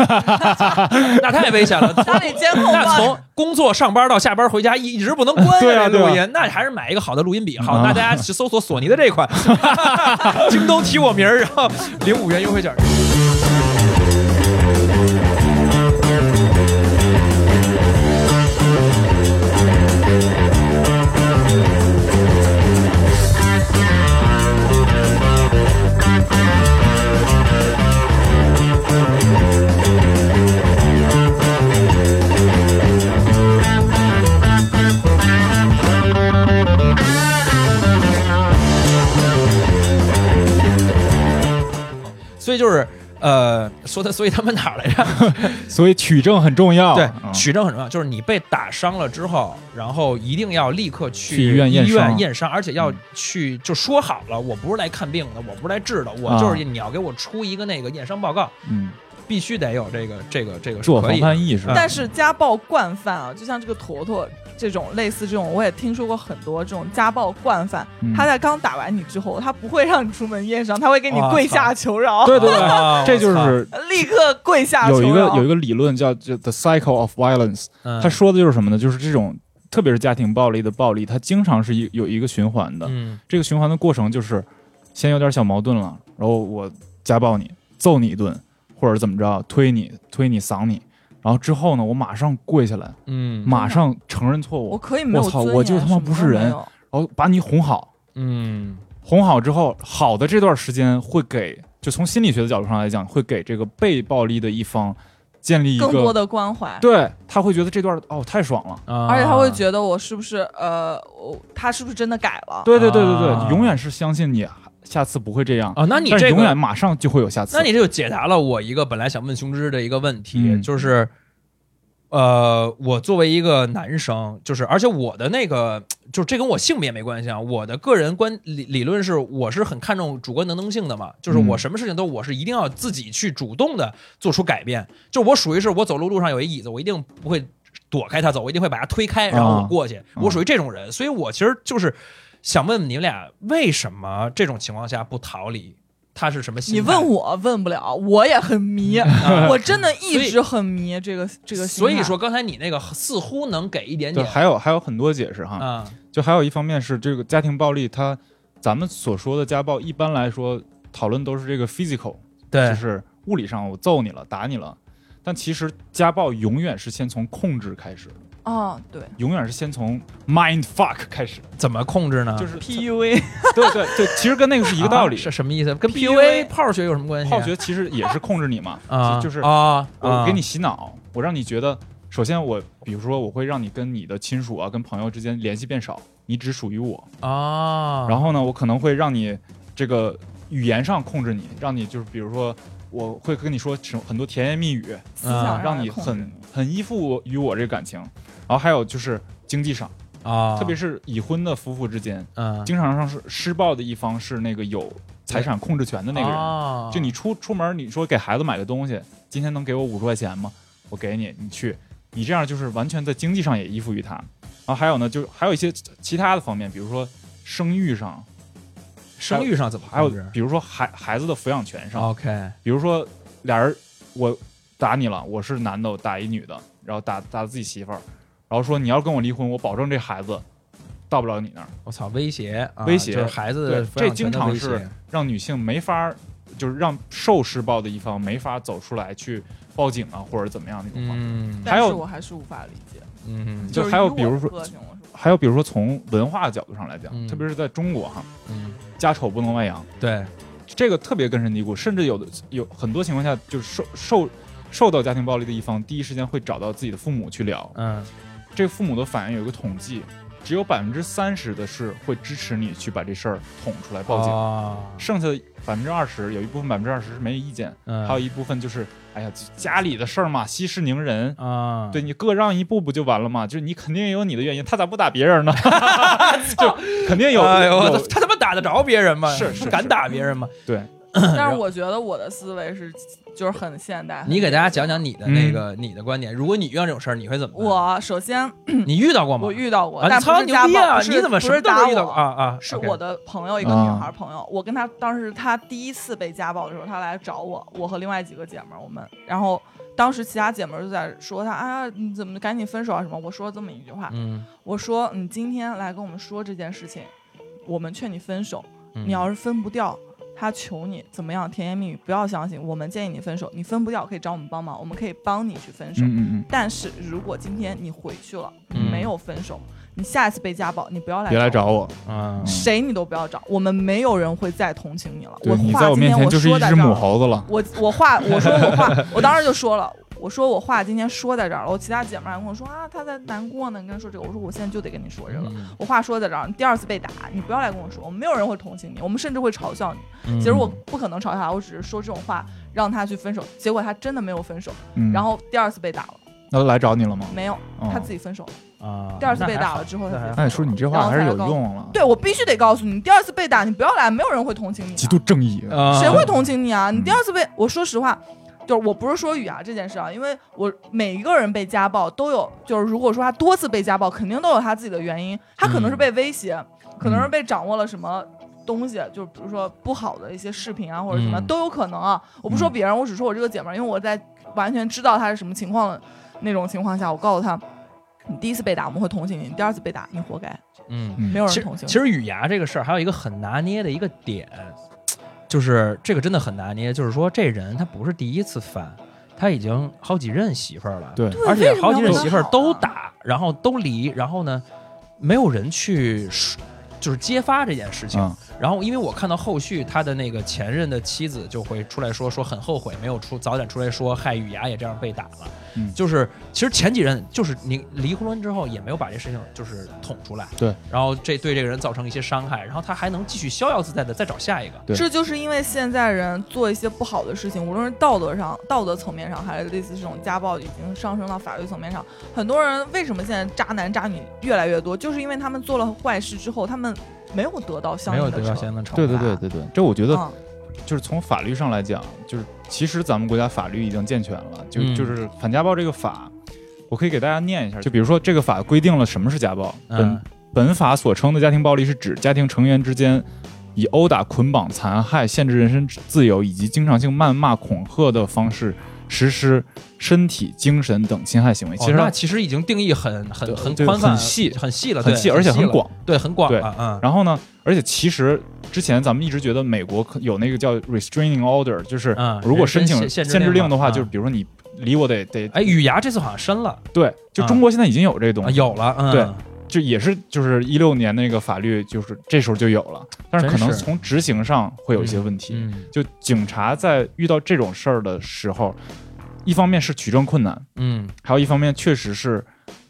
那太危险了。家里监控那从工作上班到下班回家一直不能关这录音，那还是买一个好的录音笔。好，啊那大家去搜索索尼的这款，京东提我名儿，然后领五元优惠券。说的，所以他们哪儿来着？所以取证很重要。对，嗯。取证很重要，就是你被打伤了之后，然后一定要立刻去去医院验伤验伤，而且要嗯。去就说好了，我不是来看病的，我不是来治的，我啊。就是你要给我出一个那个验伤报告，嗯，必须得有这个这个这个是自我防范意识。但是家暴惯犯啊，就像这个坨坨这种类似这种，我也听说过很多这种家暴惯犯。嗯他在刚打完你之后，他不会让你出门验伤，他会给你跪下求饶，对对对，啊这就是立刻跪下有一。个有一个理论叫叫 the cycle of violence，嗯他说的就是什么呢？就是这种特别是家庭暴力的暴力，它经常是一有一个循环的。嗯这个循环的过程就是先有点小矛盾了，然后我家暴你，揍你一顿，或者怎么着，推你推你搡你，然后之后呢，我马上跪下来，嗯。马上承认错误，我可以没有我操我就他妈不是人。然后把你哄好，嗯。哄好之后，好的这段时间会给，就从心理学的角度上来讲，会给这个被暴力的一方建立一更多，的关怀。对他会觉得这段哦太爽了，啊。而且他会觉得我是不是呃，我他是不是真的改了？对对对对对，啊。永远是相信你下次不会这样，啊，那你这个永远马上就会有下次。那你这就解答了我一个本来想问熊之的一个问题，嗯就是，呃，我作为一个男生，就是而且我的那个，就是这跟我性别没关系啊。我的个人观理理论是，我是很看重主观能动性的嘛，就是我嗯什么事情都我是一定要自己去主动的做出改变。就我属于是我走路路上有一椅子，我一定不会躲开它走，我一定会把它推开，然后我过去。我属于这种人，所以我其实就是想问问你们俩，为什么这种情况下不逃离？他是什么心态？你问我问不了，我也很迷，啊 我真的一直很迷这个这个心态。所以说，刚才你那个似乎能给一点对，点还有还有很多解释哈，嗯，就还有一方面是这个家庭暴力，它咱们所说的家暴，一般来说讨论都是这个 physical，对就是物理上我揍你了，打你了。但其实家暴永远是先从控制开始，哦，对永远是先从 mind fuck 开始，怎么控制呢？就是 PUA，对对对，其实跟那个是一个道理。啊是什么意思？跟 PUA 泡学有什么关系啊？泡学其实也是控制你嘛，啊，就就是啊，我给你洗脑，我让你觉得，首先我比如说我会让你跟你的亲属啊、跟朋友之间联系变少，你只属于我。啊，然后呢，我可能会让你这个语言上控制你，让你就是比如说，我会跟你说很多甜言蜜语，思想让你很很依附于我这个感情。然后还有就是经济上，啊，特别是已婚的夫妇之间，嗯经常上是施暴的一方是那个有财产控制权的那个人。哦就你出出门，你说给孩子买个东西，今天能给我五十块钱吗？我给你，你去，你这样就是完全在经济上也依附于他。然后还有呢，就是还有一些其他的方面，比如说生育上，生育上怎么还有比如说孩孩子的抚养权上，？OK，比如说俩人我打你了，我是男的，我打一女的，然后打打自己媳妇儿，然后说你要跟我离婚，我保证这孩子到不了你那儿，我操，威胁，啊威胁就是孩子这经常是让女性没法儿，就是让受施暴的一方没法走出来去报警啊，或者怎么样那种方式。嗯。还有但是我还是无法理解。嗯就还有比如说还有比如说从文化角度上来讲，嗯。特别是在中国哈，嗯，家丑不能外扬，对，这个特别根深蒂固，甚至有的有很多情况下，就是受受受到家庭暴力的一方，第一时间会找到自己的父母去聊。嗯这个父母的反应有一个统计，只有百分之三十的是会支持你去把这事儿捅出来报警，哦剩下的百分之二十有一部分百分之二十是没意见，嗯，还有一部分就是哎呀家里的事儿嘛，息事宁人。啊，对你各让一步不就完了吗？就是你肯定也有你的原因，他咋不打别人呢？就肯定有哎，有他他妈打得着别人吗？是是不敢打别人吗？对，但是我觉得我的思维是就是很现代。你给大家讲讲你的那个你的观点。如果你遇到这种事儿，你会怎么办？我首先 你遇到过吗？我遇到过，啊，但不是家暴，你怎么是打都遇到啊啊？是我的朋友，一个啊女孩朋友，我跟她当时她第一次被家暴的时候，她来找我，我和另外几个姐们儿，我们，然后当时其他姐们儿就在说她，啊，你怎么赶紧分手啊什么？我说了这么一句话，嗯，我说你今天来跟我们说这件事情，我们劝你分手，嗯你要是分不掉。他求你怎么样甜言蜜语，不要相信。我们建议你分手，你分不掉可以找我们帮忙，我们可以帮你去分手。嗯嗯嗯，但是如果今天你回去了，嗯没有分手，你下一次被家暴，你不要来别来找我，啊，谁你都不要找，我们没有人会再同情你了。我你话在我面前今天我就是一只母说在这儿了，猴子了。我我话我说我话，我当时就说了。我说我话今天说在这儿了，我其他姐妹还跟我说啊，她在难过呢，你跟她说这个。我说我现在就得跟你说这个，嗯我话说在这儿，你第二次被打，你不要来跟我说，我们没有人会同情你，我们甚至会嘲笑你。嗯其实我不可能嘲笑他，我只是说这种话让他去分手，结果他真的没有分手，嗯，然后第二次被打了，那他来找你了吗？没有，哦他自己分手了。啊，第二次被打了之后，他那还好自己分手了哎，说你这话还是有。用了，对，我必须得告诉你，你第二次被打，你不要来，没有人会同情你的。极度正义。啊谁会同情你啊？你嗯第二次被，我说实话，就是我不是说雨啊这件事啊，因为我每一个人被家暴都有，就是如果说他多次被家暴，肯定都有他自己的原因，他可能是被威胁，可能是被掌握了什么。东西就是比如说不好的一些视频啊，或者什么、嗯都有可能啊。我不说别人，我只说我这个姐们儿，因为我在完全知道她是什么情况的那种情况下，我告诉他，你第一次被打我们会同情你，你第二次被打你活该，嗯。嗯没有人同情你。其实雨牙这个事儿还有一个很拿捏的一个点，就是这个真的很拿捏，就是说这人他不是第一次犯，他已经好几任媳妇儿了，对，而且好几任媳妇儿都打，然后都离，然后呢，没有人去说就是揭发这件事情。嗯然后因为我看到后续他的那个前任的妻子就会出来说说很后悔没有出早点出来说害雨牙也这样被打了，嗯就是其实前几任就是你离婚之后也没有把这事情就是捅出来，对，然后这对这个人造成一些伤害，然后他还能继续逍遥自在的再找下一个，对这就是因为现在人做一些不好的事情，无论是道德上、道德层面上，还是类似这种家暴，已经上升到法律层面上。很多人为什么现在渣男渣女越来越多，就是因为他们做了坏事之后，他们没有得到相应的惩得到相应的惩罚。对对对对对，这我觉得嗯就是从法律上来讲，就是其实咱们国家法律已经健全了，就嗯就是反家暴这个法，我可以给大家念一下。就比如说这个法规定了什么是家暴，本嗯本法所称的家庭暴力是指家庭成员之间以殴打、捆绑、残害、限制人身自由以及经常性谩骂、恐吓的方式实施身体、精神等侵害行为。其实那其实已经定义很很很宽泛、很细很细了，对很细，而且很广。对，很广对了，嗯。然后呢，而且其实之前咱们一直觉得美国有那个叫 restraining order，就是嗯如果申请限制令的话，就是比如说你离我得得哎，雨牙这次好像申了，对，就中国现在已经有这东啊，西，有了，嗯，对就也是就是一六年那个法律，就是这时候就有了，但是可能从执行上会有一些问题。嗯，就警察在遇到这种事儿的时候，一方面是取证困难，嗯。还有一方面确实是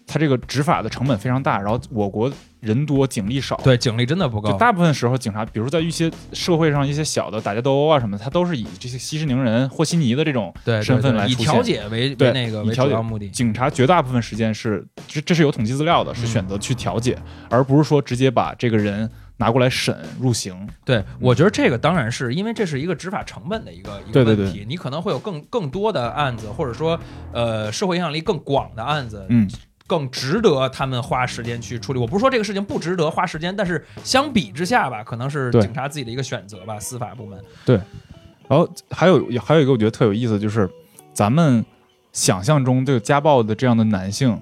他这个执法的成本非常大，然后我国人多警力少，对，警力真的不够，就大部分时候，警察，比如在一些社会上一些小的打架斗殴啊什么的，他都是以这些息事宁人、和稀泥的这种对对身份来出现。调解为那个为以调解目的，警察绝大部分时间是这这是有统计资料的，是嗯。选择去调解，而不是说直接把这个人拿过来审入刑。对，我觉得这个当然是因为这是一个执法成本的一个一个对对问题，对。你可能会有更更多的案子，或者说呃社会影响力更广的案子，嗯，更值得他们花时间去处理。我不是说这个事情不值得花时间，但是相比之下吧，可能是警察自己的一个选择吧，司法部门。对。然后还有还有一个我觉得特有意思，就是咱们想象中这个家暴的这样的男性，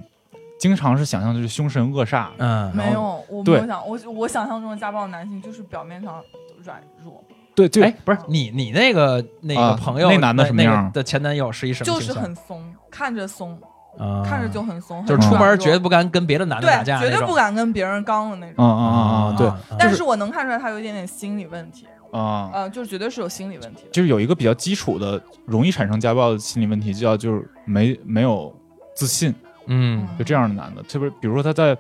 经常是想象就是凶神恶煞，嗯。没有，我没对。有想，我我想象中的家暴男性就是表面上软弱，对，就哎，不是你你那个那个啊朋友、那男的什么那样个的前男友是一什么就是很松，看着松，啊看着就很怂，就是出门绝对不敢跟别的男的打对，架，绝对不敢跟别人刚的那种。嗯嗯嗯嗯，对啊但是我能看出来他有一点点心理问题，啊。呃，就是绝对是有心理问题的。就是有一个比较基础的、容易产生家暴的心理问题，叫就是没没有自信，嗯。就这样的男的，特别比如说他在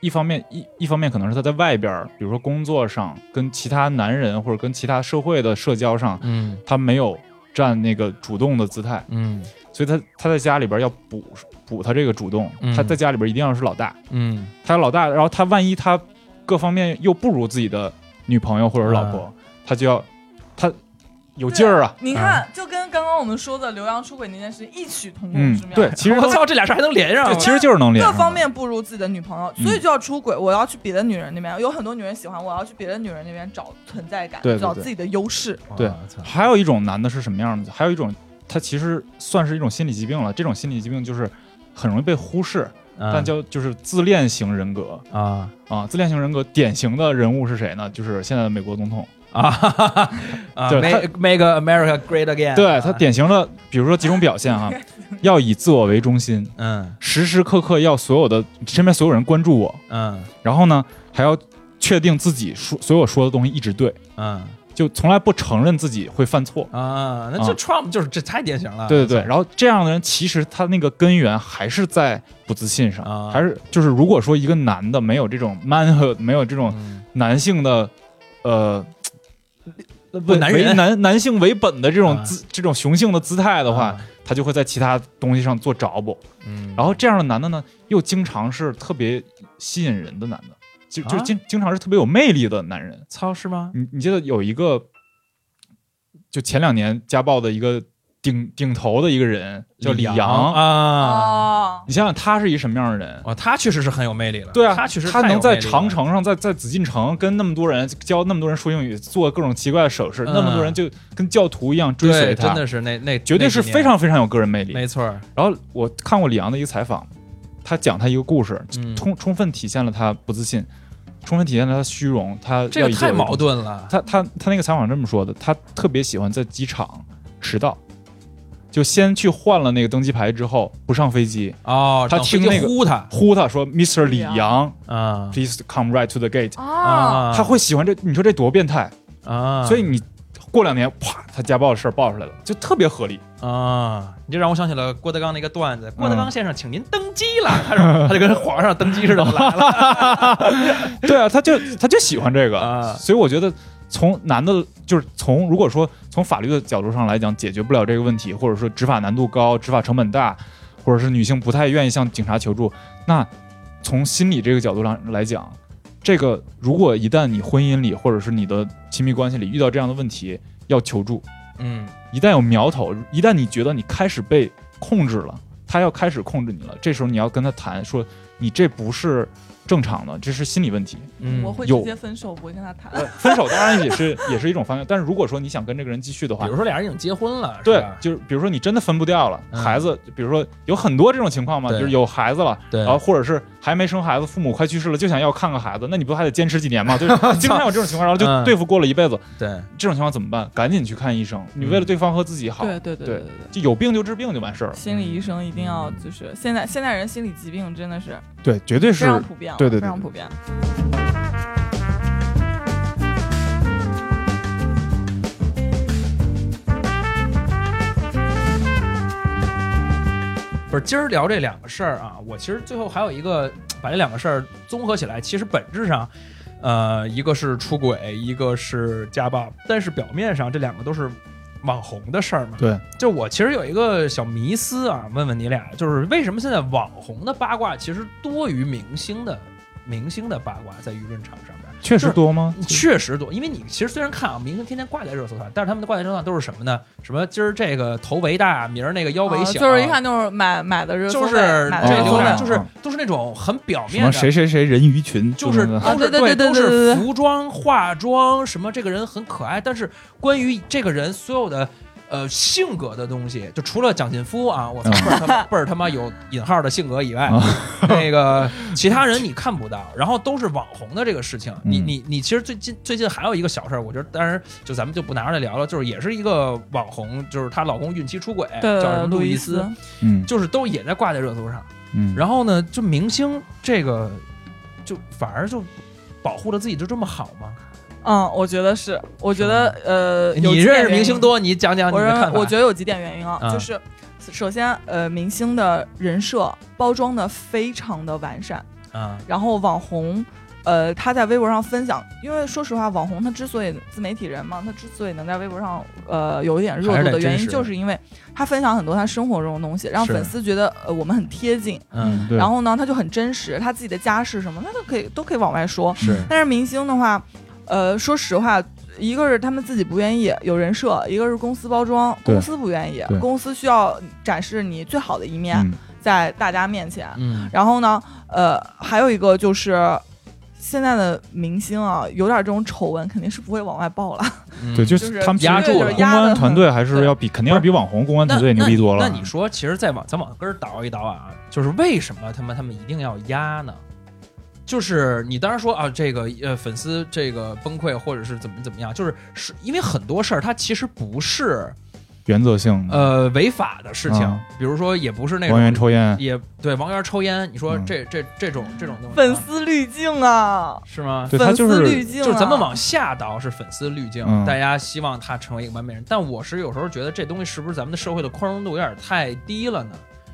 一方面一一方面可能是他在外边，比如说工作上跟其他男人或者跟其他社会的社交上，嗯。他没有占那个主动的姿态，嗯。所以他他在家里边要补补他这个主动，嗯。他在家里边一定要是老大，嗯。他老大，然后他万一他各方面又不如自己的女朋友或者老婆，啊。他就要他有劲儿啊，你看，就跟刚刚我们说的刘洋出轨那件事异曲同工嗯之妙。，对，其实都我操，这俩事儿还能连上对，其实就是能连各方面不如自己的女朋友，嗯所以就要出轨。我要去别的女人那边，有很多女人喜欢我，我要去别的女人那边找存在感，对对对找自己的优势。对还有一种男的是什么样的？还有一种，他其实算是一种心理疾病了。这种心理疾病就是很容易被忽视，但叫就是自恋型人格啊啊。自恋型人格典型的人物是谁呢？就是现在的美国总统。啊哈哈哈啊对，make make America great again。对他典型的，比如说几种表现哈，要以自我为中心，嗯时时刻刻要所有的身边所有人关注我，嗯然后呢还要确定自己说所有说的东西一直对，嗯就从来不承认自己会犯错。啊，那这啊 Trump 就是这太典型了。对对对，然后这样的人其实他那个根源还是在不自信上，啊还是就是如果说一个男的没有这种 manhood，没有这种嗯男性的呃。为不男人男男性为本的这种啊姿、这种雄性的姿态的话，啊他就会在其他东西上做着补。嗯，然后这样的男的呢，又经常是特别吸引人的男的，就就啊经经常是特别有魅力的男人。操是吗？你你记得有一个，就前两年家暴的一个顶顶头的一个人叫李阳阳，啊。哦，你想想他是一什么样的人？啊，他确实是很有魅力了。对啊，他确实他能在长城上，在在紫禁城跟那么多人教那么多人说英语，做各种奇怪的手势，嗯那么多人就跟教徒一样追，随他，真的是那那绝对是非常非常有个人魅力。没错。然后我看过李阳的一个采访，他讲他一个故事，嗯充充分体现了他不自信，充分体现了他虚荣，他这个太矛。盾了。他他他那个采访这么说的，他特别喜欢在机场迟到，就先去换了那个登机牌之后不上飞机，哦，他听那个呼他呼他说 Mr. 李李阳阳啊，please come right to the gate。啊，他会喜欢这，你说这多变态？啊，所以你过两年，啪，他家暴的事儿爆出来了，就特别合理。啊，你这让我想起了郭德纲那个段子。郭德嗯纲先生，请您登机了。他说，他就跟皇上登基似的来了。对啊，他就他就喜欢这个，啊所以我觉得从男的，就是从如果说从法律的角度上来讲，解决不了这个问题，或者说执法难度高、执法成本大，或者是女性不太愿意向警察求助，那从心理这个角度上来讲，这个如果一旦你婚姻里或者是你的亲密关系里遇到这样的问题，要求助，嗯。一旦有苗头，一旦你觉得你开始被控制了，他要开始控制你了，这时候你要跟他谈说，你这不是正常的，这是心理问题。嗯，我会有直接分手，不会跟他谈。呃，分手当然也是 也是一种方向，但是如果说你想跟这个人继续的话比如，说俩人已经结婚了，对吧，就是比如说你真的分不掉了，嗯。孩子，比如说有很多这种情况嘛，就是有孩子了，对。然后或者是还没生孩子，父母快去世了，就想要看个孩子，那你不还得坚持几年吗？就是 经常有这种情况，然后就嗯对付过了一辈子，对，这种情况怎么办？赶紧去看医生，你为了对方和自己好，对对对对对对对。就有病就治病就完事儿了。心理医生一定要就是现在现代人心理疾病真的是对，绝对非是常普遍了，对对对非常普遍。不是今儿聊这两个事儿啊，我其实最后还有一个把这两个事儿综合起来，其实本质上，呃，一个是出轨，一个是家暴，但是表面上这两个都是网红的事儿嘛。对，就我其实有一个小迷思啊，问问你俩，就是为什么现在网红的八卦其实多于明星的明星的八卦在舆论场上边？确实多吗？确实多，因为你其实虽然看啊，明星天天挂在热搜上，但是他们的挂在热搜上都是什么呢？什么今儿这个头围大，明儿那个腰围啊小，就是一看就是买买的热搜就是这流量，就是哦都是那种很表什么面的，谁谁谁人鱼群，就是啊都是对对对都对对对是服装、化妆，什么这个人很可爱，但是关于这个人所有的。呃，性格的东西，就除了蒋劲夫啊，我操，嗯倍儿他妈 倍儿他妈有引号的性格以外，啊 那个其他人你看不到，然后都是网红的这个事情。你嗯你你，其实最近最近还有一个小事儿，我觉得当然就咱们就不拿出来聊了，就是也是一个网红，就是她老公孕期出轨，对叫什么路易路易斯，嗯就是都也在挂在热搜上。嗯，然后呢，就明星这个，就反而就保护的自己就这么好吗？嗯，我觉得是，我觉得呃，你认识明星多，你讲讲你的看法。我觉得有几点原因啊，啊就是首先呃，明星的人设包装的非常的完善，嗯，然后网红。呃，他在微博上分享，因为说实话，网红他之所以自媒体人嘛，他之所以能在微博上呃有一点热度的原因，就是因为他分享很多他生活中的东西，让粉丝觉得呃我们很贴近，嗯，然后呢，他就很真实，他自己的家世什么，他都可以都可以往外说。是但是明星的话，呃，说实话，一个是他们自己不愿意有人设，一个是公司包装，公司不愿意，公司需要展示你最好的一面嗯在大家面前。嗯然后呢，呃，还有一个就是。现在的明星啊，有点这种丑闻，肯定是不会往外爆了。嗯对，就就是是他们压住了公关团队还是要比肯定要比网红公关团队牛逼多了。那你说，其实再往咱往根儿倒一倒啊，就是为什么他们他们一定要压呢？就是你当然说啊，这个呃粉丝这个崩溃或者是怎么怎么样，就是是因为很多事儿它其实不是原则性的，呃违法的事情，嗯。比如说也不是那王源种抽烟，也对王源抽烟，你说嗯。这这这种这种东西啊，粉丝滤镜啊，是吗？对他粉丝就是滤镜、啊，就是咱们往下倒是粉丝滤镜，嗯。大家希望他成为一个完美人，但我是有时候觉得这东西是不是咱们的社会的宽容度有点太低了呢？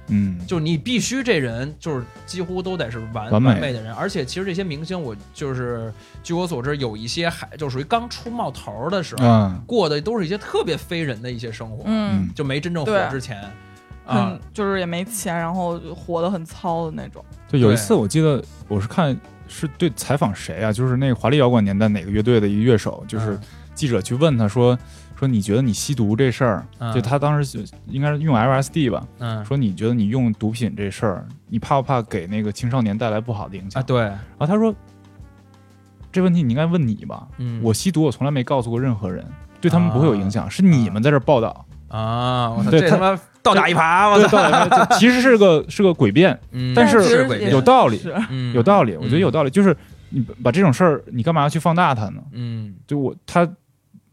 嗯，就是你必须这人就是几乎都得是完完美美的人，而且其实这些明星，我就是据我所知，有一些还就属于刚出冒头的时候，嗯过的都是一些特别非人的一些生活，嗯，就没真正火之前啊很，就是也没钱，然后活得很糙的那种。就有一次我记得我是看是对采访谁啊，就是那个华丽摇滚年代哪个乐队的一个乐手，就是嗯记者去问他说说你觉得你吸毒这事儿，嗯就他当时就应该是用 LSD 吧，嗯说你觉得你用毒品这事儿，你怕不怕给那个青少年带来不好的影响？啊，对，然后他说这问题你应该问你吧，嗯，我吸毒我从来没告诉过任何人。对他们不会有影响，是你们在这儿报道。啊，我操，对他这他妈倒打一耙，我，操，其实是个是个诡辩，嗯但是有道理，有道理，我觉得有道理。就是你把这种事儿，你干嘛要去放大它呢？嗯就我他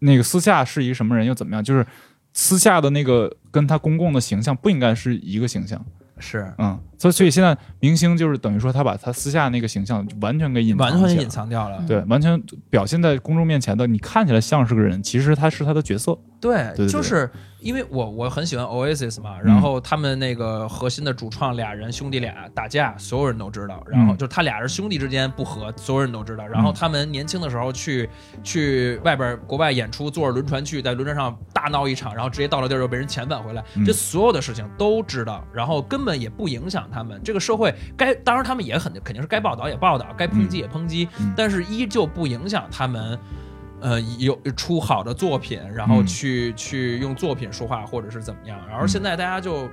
那个私下是一个什么人又怎么样？就是私下的那个跟他公共的形象不应该是一个形象。是嗯，所以所以现在明星就是等于说他把他私下那个形象完全给隐藏完全隐藏掉了，对，完全表现在公众面前的，你看起来像是个人，其实他是他的角色。对，就是因为我我很喜欢 Oasis 嘛，嗯然后他们那个核心的主创俩人兄弟俩打架，所有人都知道。然后嗯就他俩人兄弟之间不和，所有人都知道。然后嗯他们年轻的时候去去外边国外演出，坐着轮船去，在轮船上大闹一场，然后直接到了地儿又被人遣返回来，嗯这所有的事情都知道，然后根本也不影响他们。这个社会该当然他们也很肯定是该报道也报道，该抨击也抨击，嗯但是依旧不影响他们。呃，有出好的作品，然后嗯去、去用作品说话，或者是怎么样。然后现在大家就、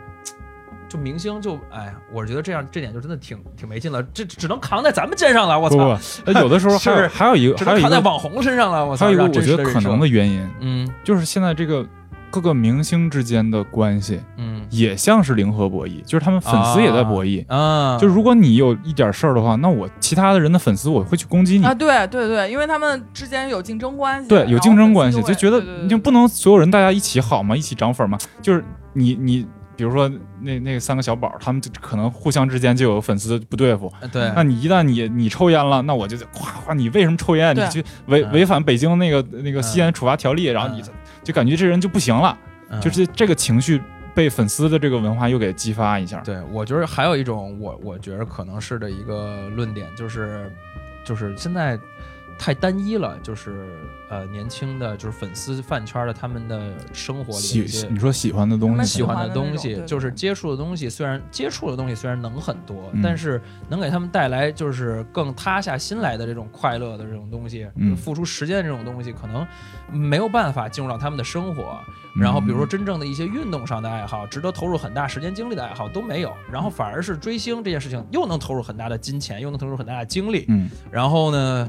就明星就，哎呀，我觉得这样这点就真的挺挺没劲了，这这只能扛在咱们肩上了，我操，有的时候还还有一个只还有一个能扛在网红身上了，我操。还有一个让我觉得可能的原因，嗯就是现在这个各个明星之间的关系嗯。也像是零和博弈，就是他们粉丝也在博弈。啊，就如果你有一点事儿的话，那我其他的人的粉丝我会去攻击你。啊，，对对对，因为他们之间有竞争关系，对，有竞争关系，就觉得你就不能所有人大家一起好吗，一起涨粉吗。就是你你比如说那那三个小宝，他们就可能互相之间就有粉丝不对付。呃对。那你一旦你你抽烟了，那我就夸夸你为什么抽烟？你对。去违嗯违反北京那个那个吸烟处罚条例，然后你嗯就感觉这人就不行了，嗯就是这个情绪被粉丝的这个文化又给激发一下。对，我觉得还有一种我我觉得可能是的一个论点，就是就是现在太单一了，就是呃年轻的就是粉丝饭圈的他们的生活里你说喜欢的东西，喜欢的东西，就是接触的东西，虽然接触的东西虽然能很多，嗯。但是能给他们带来就是更塌下心来的这种快乐的这种东西，嗯。付出时间的这种东西，可能没有办法进入到他们的生活。然后比如说嗯真正的一些运动上的爱好，值得投入很大时间精力的爱好都没有，然后反而是追星这件事情又能投入很大的金钱，又能投入很大的精力，嗯。然后呢。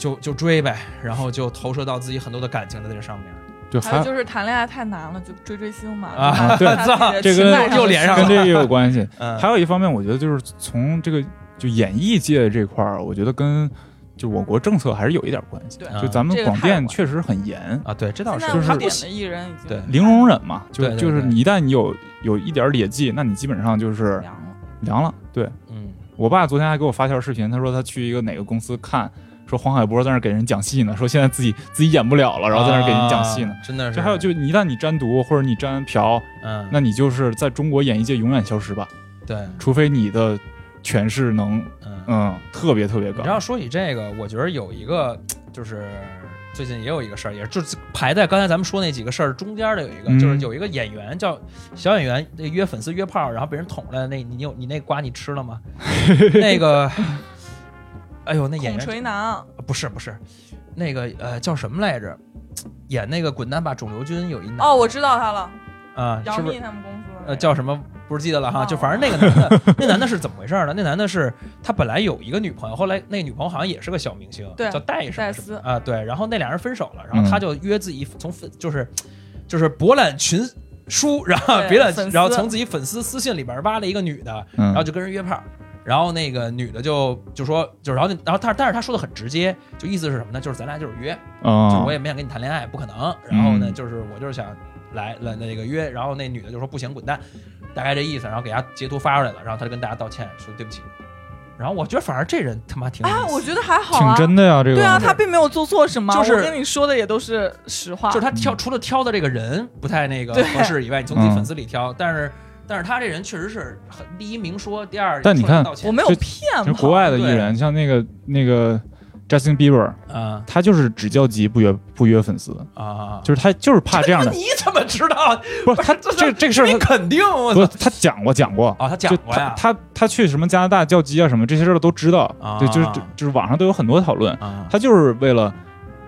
就就追呗，然后就投射到自己很多的感情在这上面就还还有就是谈恋爱太难了，就追追星嘛。啊就把他自己的这跟情感上的又连上了跟这个也有关系。嗯还有一方面，我觉得就是从这个就演艺界这块儿，我觉得跟就我国政策还是有一点关系。对啊就咱们广电确实很严，啊，对，这倒是就是他点的艺人已经对零容忍嘛，就对对对就是你一旦你有有一点劣迹，那你基本上就是凉了。凉了。对嗯。我爸昨天还给我发条视频，他说他去一个哪个公司看，说黄海波在那儿给人讲戏呢，说现在自己自己演不了了，然后在那儿给人讲戏呢。啊真的是。这还有，就一旦你沾毒或者你沾嫖，嗯，那你就是在中国演艺界永远消失吧，对，除非你的诠释能嗯，嗯特别特别高你知。道说起这个，我觉得有一个 就是最近也有一个事儿，也是就是排在刚才咱们说那几个事儿中间的有一个，嗯就是有一个演员叫小演员，那约粉丝约炮，然后被人捅了，那你有你那瓜你吃了吗？那个，哎呦，那演孔员垂男，不是不是，那个呃叫什么来着？演那个《滚蛋吧肿瘤君》有一男哦，我知道他了，啊，是杨不是幂他们公司呃，叫什么不是记得了哈，就反正那个男的，那男的是怎么回事呢？那男的是他本来有一个女朋友，后来那女朋友好像也是个小明星，对叫戴什么戴斯什么啊，对，然后那俩人分手了，然后嗯他就约自己从粉就是就是博览群书，然后别览粉，丝然后从自己粉丝私信里边挖了一个女的，嗯然后就跟人约炮。然后那个女的就就说，就然后然后但但是她说的很直接，就意思是什么呢？就是咱俩就是约，就啊我也没想跟你谈恋爱，不可能。然后呢，嗯就是我就是想来来那个约，然后那女的就说不行，滚蛋，大概这意思。然后给他截图发出来了，然后他就跟大家道歉，说对不起。然后我觉得反而这人他妈挺有意啊，我觉得还好挺啊。真的呀，这个对啊，他并没有做错什么，就是跟你说的也都是实话。就是他挑除了挑的这个人不太那个合适以外，你从自己嗯粉丝里挑，但是但是他这人确实是很第一明说，第二但你看道歉。我没有就骗国外的艺人，像那个那个 Justin Bieber，啊。他就是只叫急不约不约粉丝，啊，就是他就是怕这样的，你怎么知道？不是他 这这这个事儿你他肯定我操不他讲过讲过。啊，他讲就过呀。他他他去什么加拿大叫鸡啊什么这些事儿都知道，啊对，就是就就是网上都有很多讨论，啊。他就是为了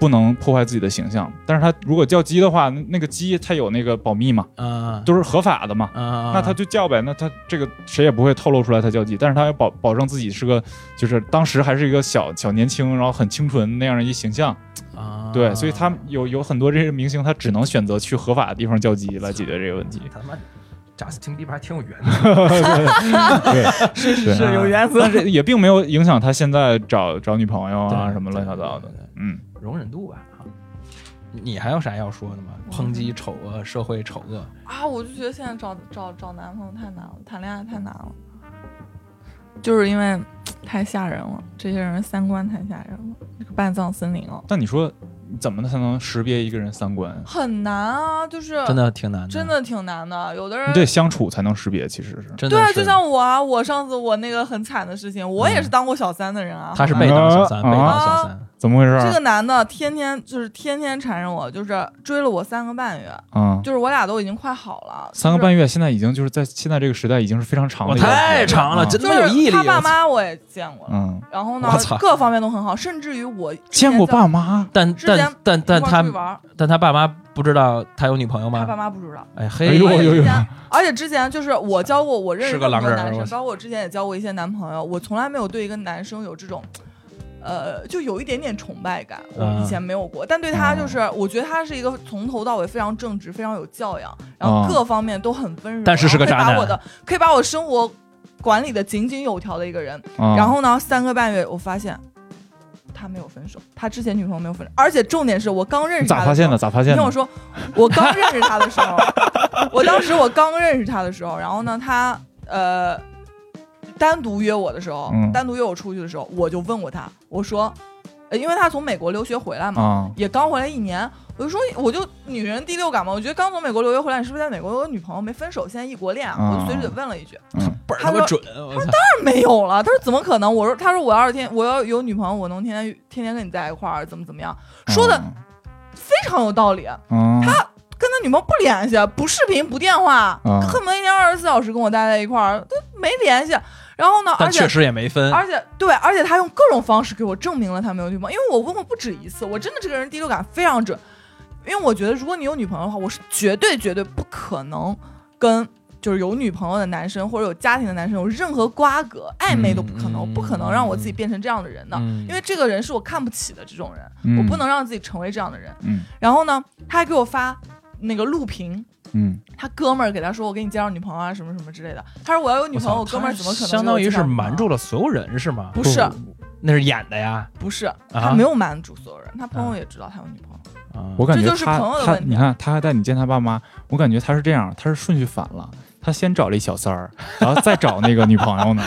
不能破坏自己的形象，但是他如果叫鸡的话，那那个鸡他有那个保密嘛，啊都是合法的嘛，啊，那他就叫呗，那他这个谁也不会透露出来他叫鸡，但是他要保保证自己是个，就是当时还是一个小小年轻，然后很清纯那样的一形象，啊，对，所以他有有很多这些明星，他只能选择去合法的地方叫鸡来解决这个问题。他妈贾斯汀比伯还挺有原则 对，是是是有原则但。是也并没有影响他现在找找女朋友啊什么乱七八糟的。嗯，容忍度吧。啊你还有啥要说的吗？抨击丑恶，社会丑恶啊，我就觉得现在找找找男朋友太难了，谈恋爱太难了，就是因为太吓人了，这些人三观太吓人了，这个半藏森林哦，但你说怎么才能识别一个人三观？很难啊，就是真的挺难的，真的挺难的，有的人你得相处才能识别，其实是。真的对啊，就像我啊，我上次我那个很惨的事情，我也是嗯当过小三的人啊。他是好吧被当小三，啊被当小三怎么回事？这个男的天天就是天天缠着我，就是追了我三个半月，嗯，就是我俩都已经快好了，三个。半月现在已经就是在现在这个时代已经是非常长的我一段时间，太长了，啊真他就是妈有毅力。他爸妈我也见过了，嗯，然后呢我操，各方面都很好，甚至于我见过爸妈，但之前但但但他但他爸妈不知道他有女朋友吗他爸？妈不知道。哎哎嘿呦，呦呦而且之前，就是我交过，我认识是个狼很多男生，包括我之前也交过一些男朋友，我从来没有对一个男生有这种。呃，就有一点点崇拜感，我嗯以前没有过，但对他就是，我觉得他是一个从头到尾非常正直、非常有教养，然后哦各方面都很温柔，但是是个渣男可以把我的可以把我生活管理的井井有条的一个人。啊然后呢，三个半月，我发现他没有分手，他之前女朋友没有分手，而且重点是我刚认识他的时候咋发现的？咋发现听我？说，我刚认识他的时候，我当时我刚认识他的时候，然后呢，他呃单独约我的时候，嗯单独约我出去的时候，我就问过他，我说，呃因为他从美国留学回来嘛，啊，也刚回来一年，我就说，我就女人第六感嘛，我觉得刚从美国留学回来，你是不是在美国有女朋友没分手，现在异国恋啊？嗯我就随嘴问了一句，嗯，他说他妈准，我操！没有了。他说怎么可能？我说他说我要是天我要有女朋友，我能天天天天跟你在一块儿，怎么怎么样？说的非常有道理。嗯，他跟他女朋友不联系，不视频，不电话，啊恨不得一天二十四小时跟我待在一块儿，都没联系。然后呢，而且但确实也没分，而且对，而且他用各种方式给我证明了他没有女朋友，因为我问过不止一次，我真的这个人第六感非常准，因为我觉得如果你有女朋友的话，我是绝对绝对不可能跟就是有女朋友的男生或者有家庭的男生有任何瓜葛，暧昧都不可能，我不可能让我自己变成这样的人的，嗯因为这个人是我看不起的这种人，嗯我不能让自己成为这样的人。嗯然后呢，他还给我发那个录屏。嗯他哥们儿给他说：“我给你介绍女朋友啊，什么什么之类的。”他说：“我要有女朋友，我哥们儿怎么可能？”相当于是瞒住了所有人是吗？不是，那是演的呀。不是，他没有瞒住所有人，他朋友也知道他有女朋友。啊我感觉这就是他他，朋友的问题你看他还带你见他爸妈，我感觉他是这样，他是顺序反了。他先找了一小三儿，然后再找那个女朋友呢。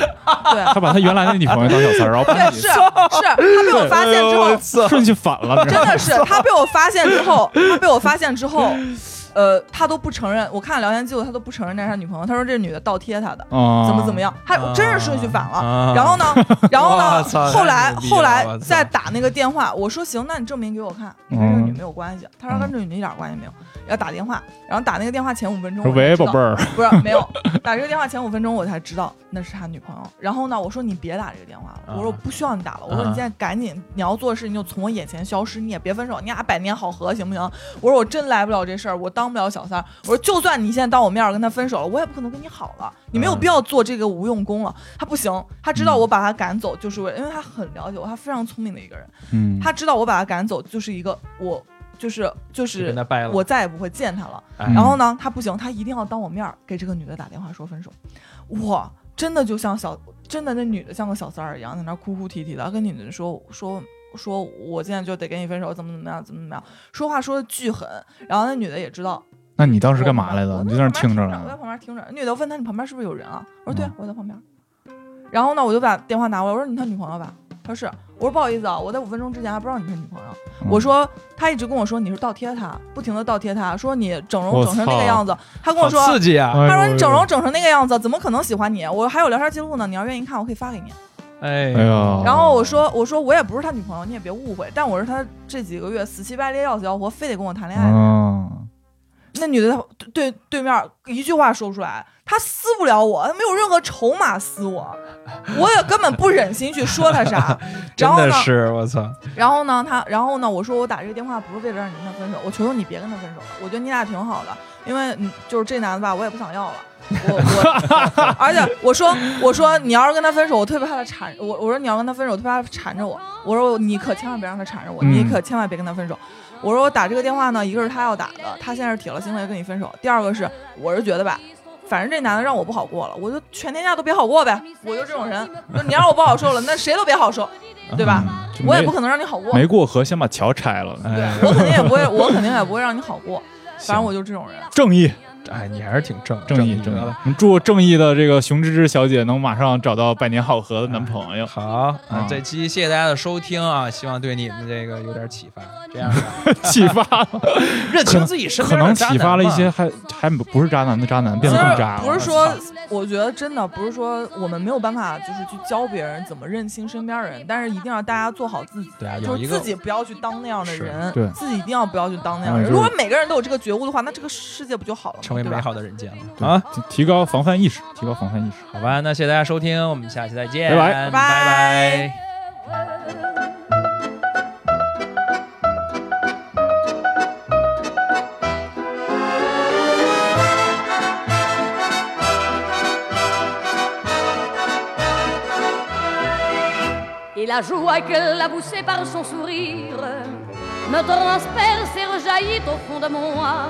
对，他把他原来的女朋友当小三儿，然后把 对，你是是，他被我发现之后，顺序反了，真的是他被我发现之后，他被我发现之后，呃，他都不承认。我看聊天记录，他都不承认那是他女朋友。他说这女的倒贴他的，啊，怎么怎么样，他真是顺序反了。啊然后呢，然后呢，后来后来再打那个电话，我说行，那你证明给我看，你跟这个女没有关系。他说跟这女的一点关系没有，要打电话，然后打那个电话前五分钟，说喂，宝贝儿，不是没有 打这个电话前五分钟，我才知道那是他女朋友。然后呢，我说你别打这个电话了，我说我不需要你打了，我说你现在赶紧你要做的事情就从我眼前消失，你也别分手，你俩百年好合行不行？我说我真来不了这事儿，我当不了小三儿。我说就算你现在当我面儿跟他分手了，我也不可能跟你好了，你没有必要做这个无用功了。他不行，他知道我把他赶走就是为，因为他很了解我，他非常聪明的一个人，嗯，他知道我把他赶走就是一个我。就是就就是。我再也不会见他了。哎然后呢，他不行，他一定要当我面儿给这个女的打电话说分手。哇，真的就像小，真的那女的像个小三儿一样，在那儿哭哭啼啼的，跟女的说说说，我现在就得跟你分手，怎么怎么样，怎么怎么样，说话说的巨狠。然后那女的也知道，那你当时干嘛来的？我你就在那儿听着我在。旁边听着。女的问他你旁边是不是有人啊？我说对我在旁边。然后呢，我就把电话拿过来，我说你他女朋友吧？他说是。我说不好意思啊，我在五分钟之前还不知道你是女朋友。嗯我说他一直跟我说你是倒贴他，不停的倒贴他，说你整容整成那个样子。他跟我说，刺激啊！他说你整容整成那个样子，怎么可能喜欢你？我还有聊天记录呢，你要愿意看，我可以发给你。哎然后我说我说我也不是他女朋友，你也别误会，但我是他这几个月死乞白赖要死要活，非得跟我谈恋爱。嗯，那女的她对对面一句话说不出来，她撕不了我，她没有任何筹码撕我，我也根本不忍心去说她啥。真 然后呢，的是我操！然后呢，他然后呢，我说我打这个电话不是为了让你跟他分手，我求求你别跟他分手了，我觉得你俩挺好的，因为嗯，就是这男的吧，我也不想要了。我我，而且我说我说你要是跟他分手，我特别怕他缠我。我说你要跟他分手，我特别怕他缠着我。我说你可千万别让他缠着我，嗯你可千万别跟他分手。我说我打这个电话呢，一个是他要打的，他现在是铁了心了要跟你分手；第二个是我是觉得吧，反正这男的让我不好过了，我就全天下都别好过呗。我就这种人，就你让我不好受了，那谁都别好受，对吧？我也不可能让你好过，没过河，先把桥拆了。对哎我肯定也不会，我肯定也不会让你好过。反正我就这种人。正义，哎，你还是挺正正义，正义的。。我们祝正义的这个熊芝芝小姐能马上找到百年好合的男朋友。好啊啊，这期谢谢大家的收听啊，希望对你们这个有点启发。这样的，启发了，认清自己身可边的渣男能启发了一些还还不是渣男的渣男，变渣了。不是说，我觉得真的不是说我们没有办法，就是去教别人怎么认清身边人，但是一定要大家做好自己，对啊，就是自己不要去当那样的人，对自己一定要不要去当那样的人。嗯就是如果每个人都有这个觉悟的话，那这个世界不就好了吗？为美好的人间了啊！提提高防范意识，提高防范意识。好吧，那谢谢大家收听，我们下期再见，拜拜拜拜拜「Et la joie qu'elle a poussée par son sourire me transperce et rejaillit au fond de moi.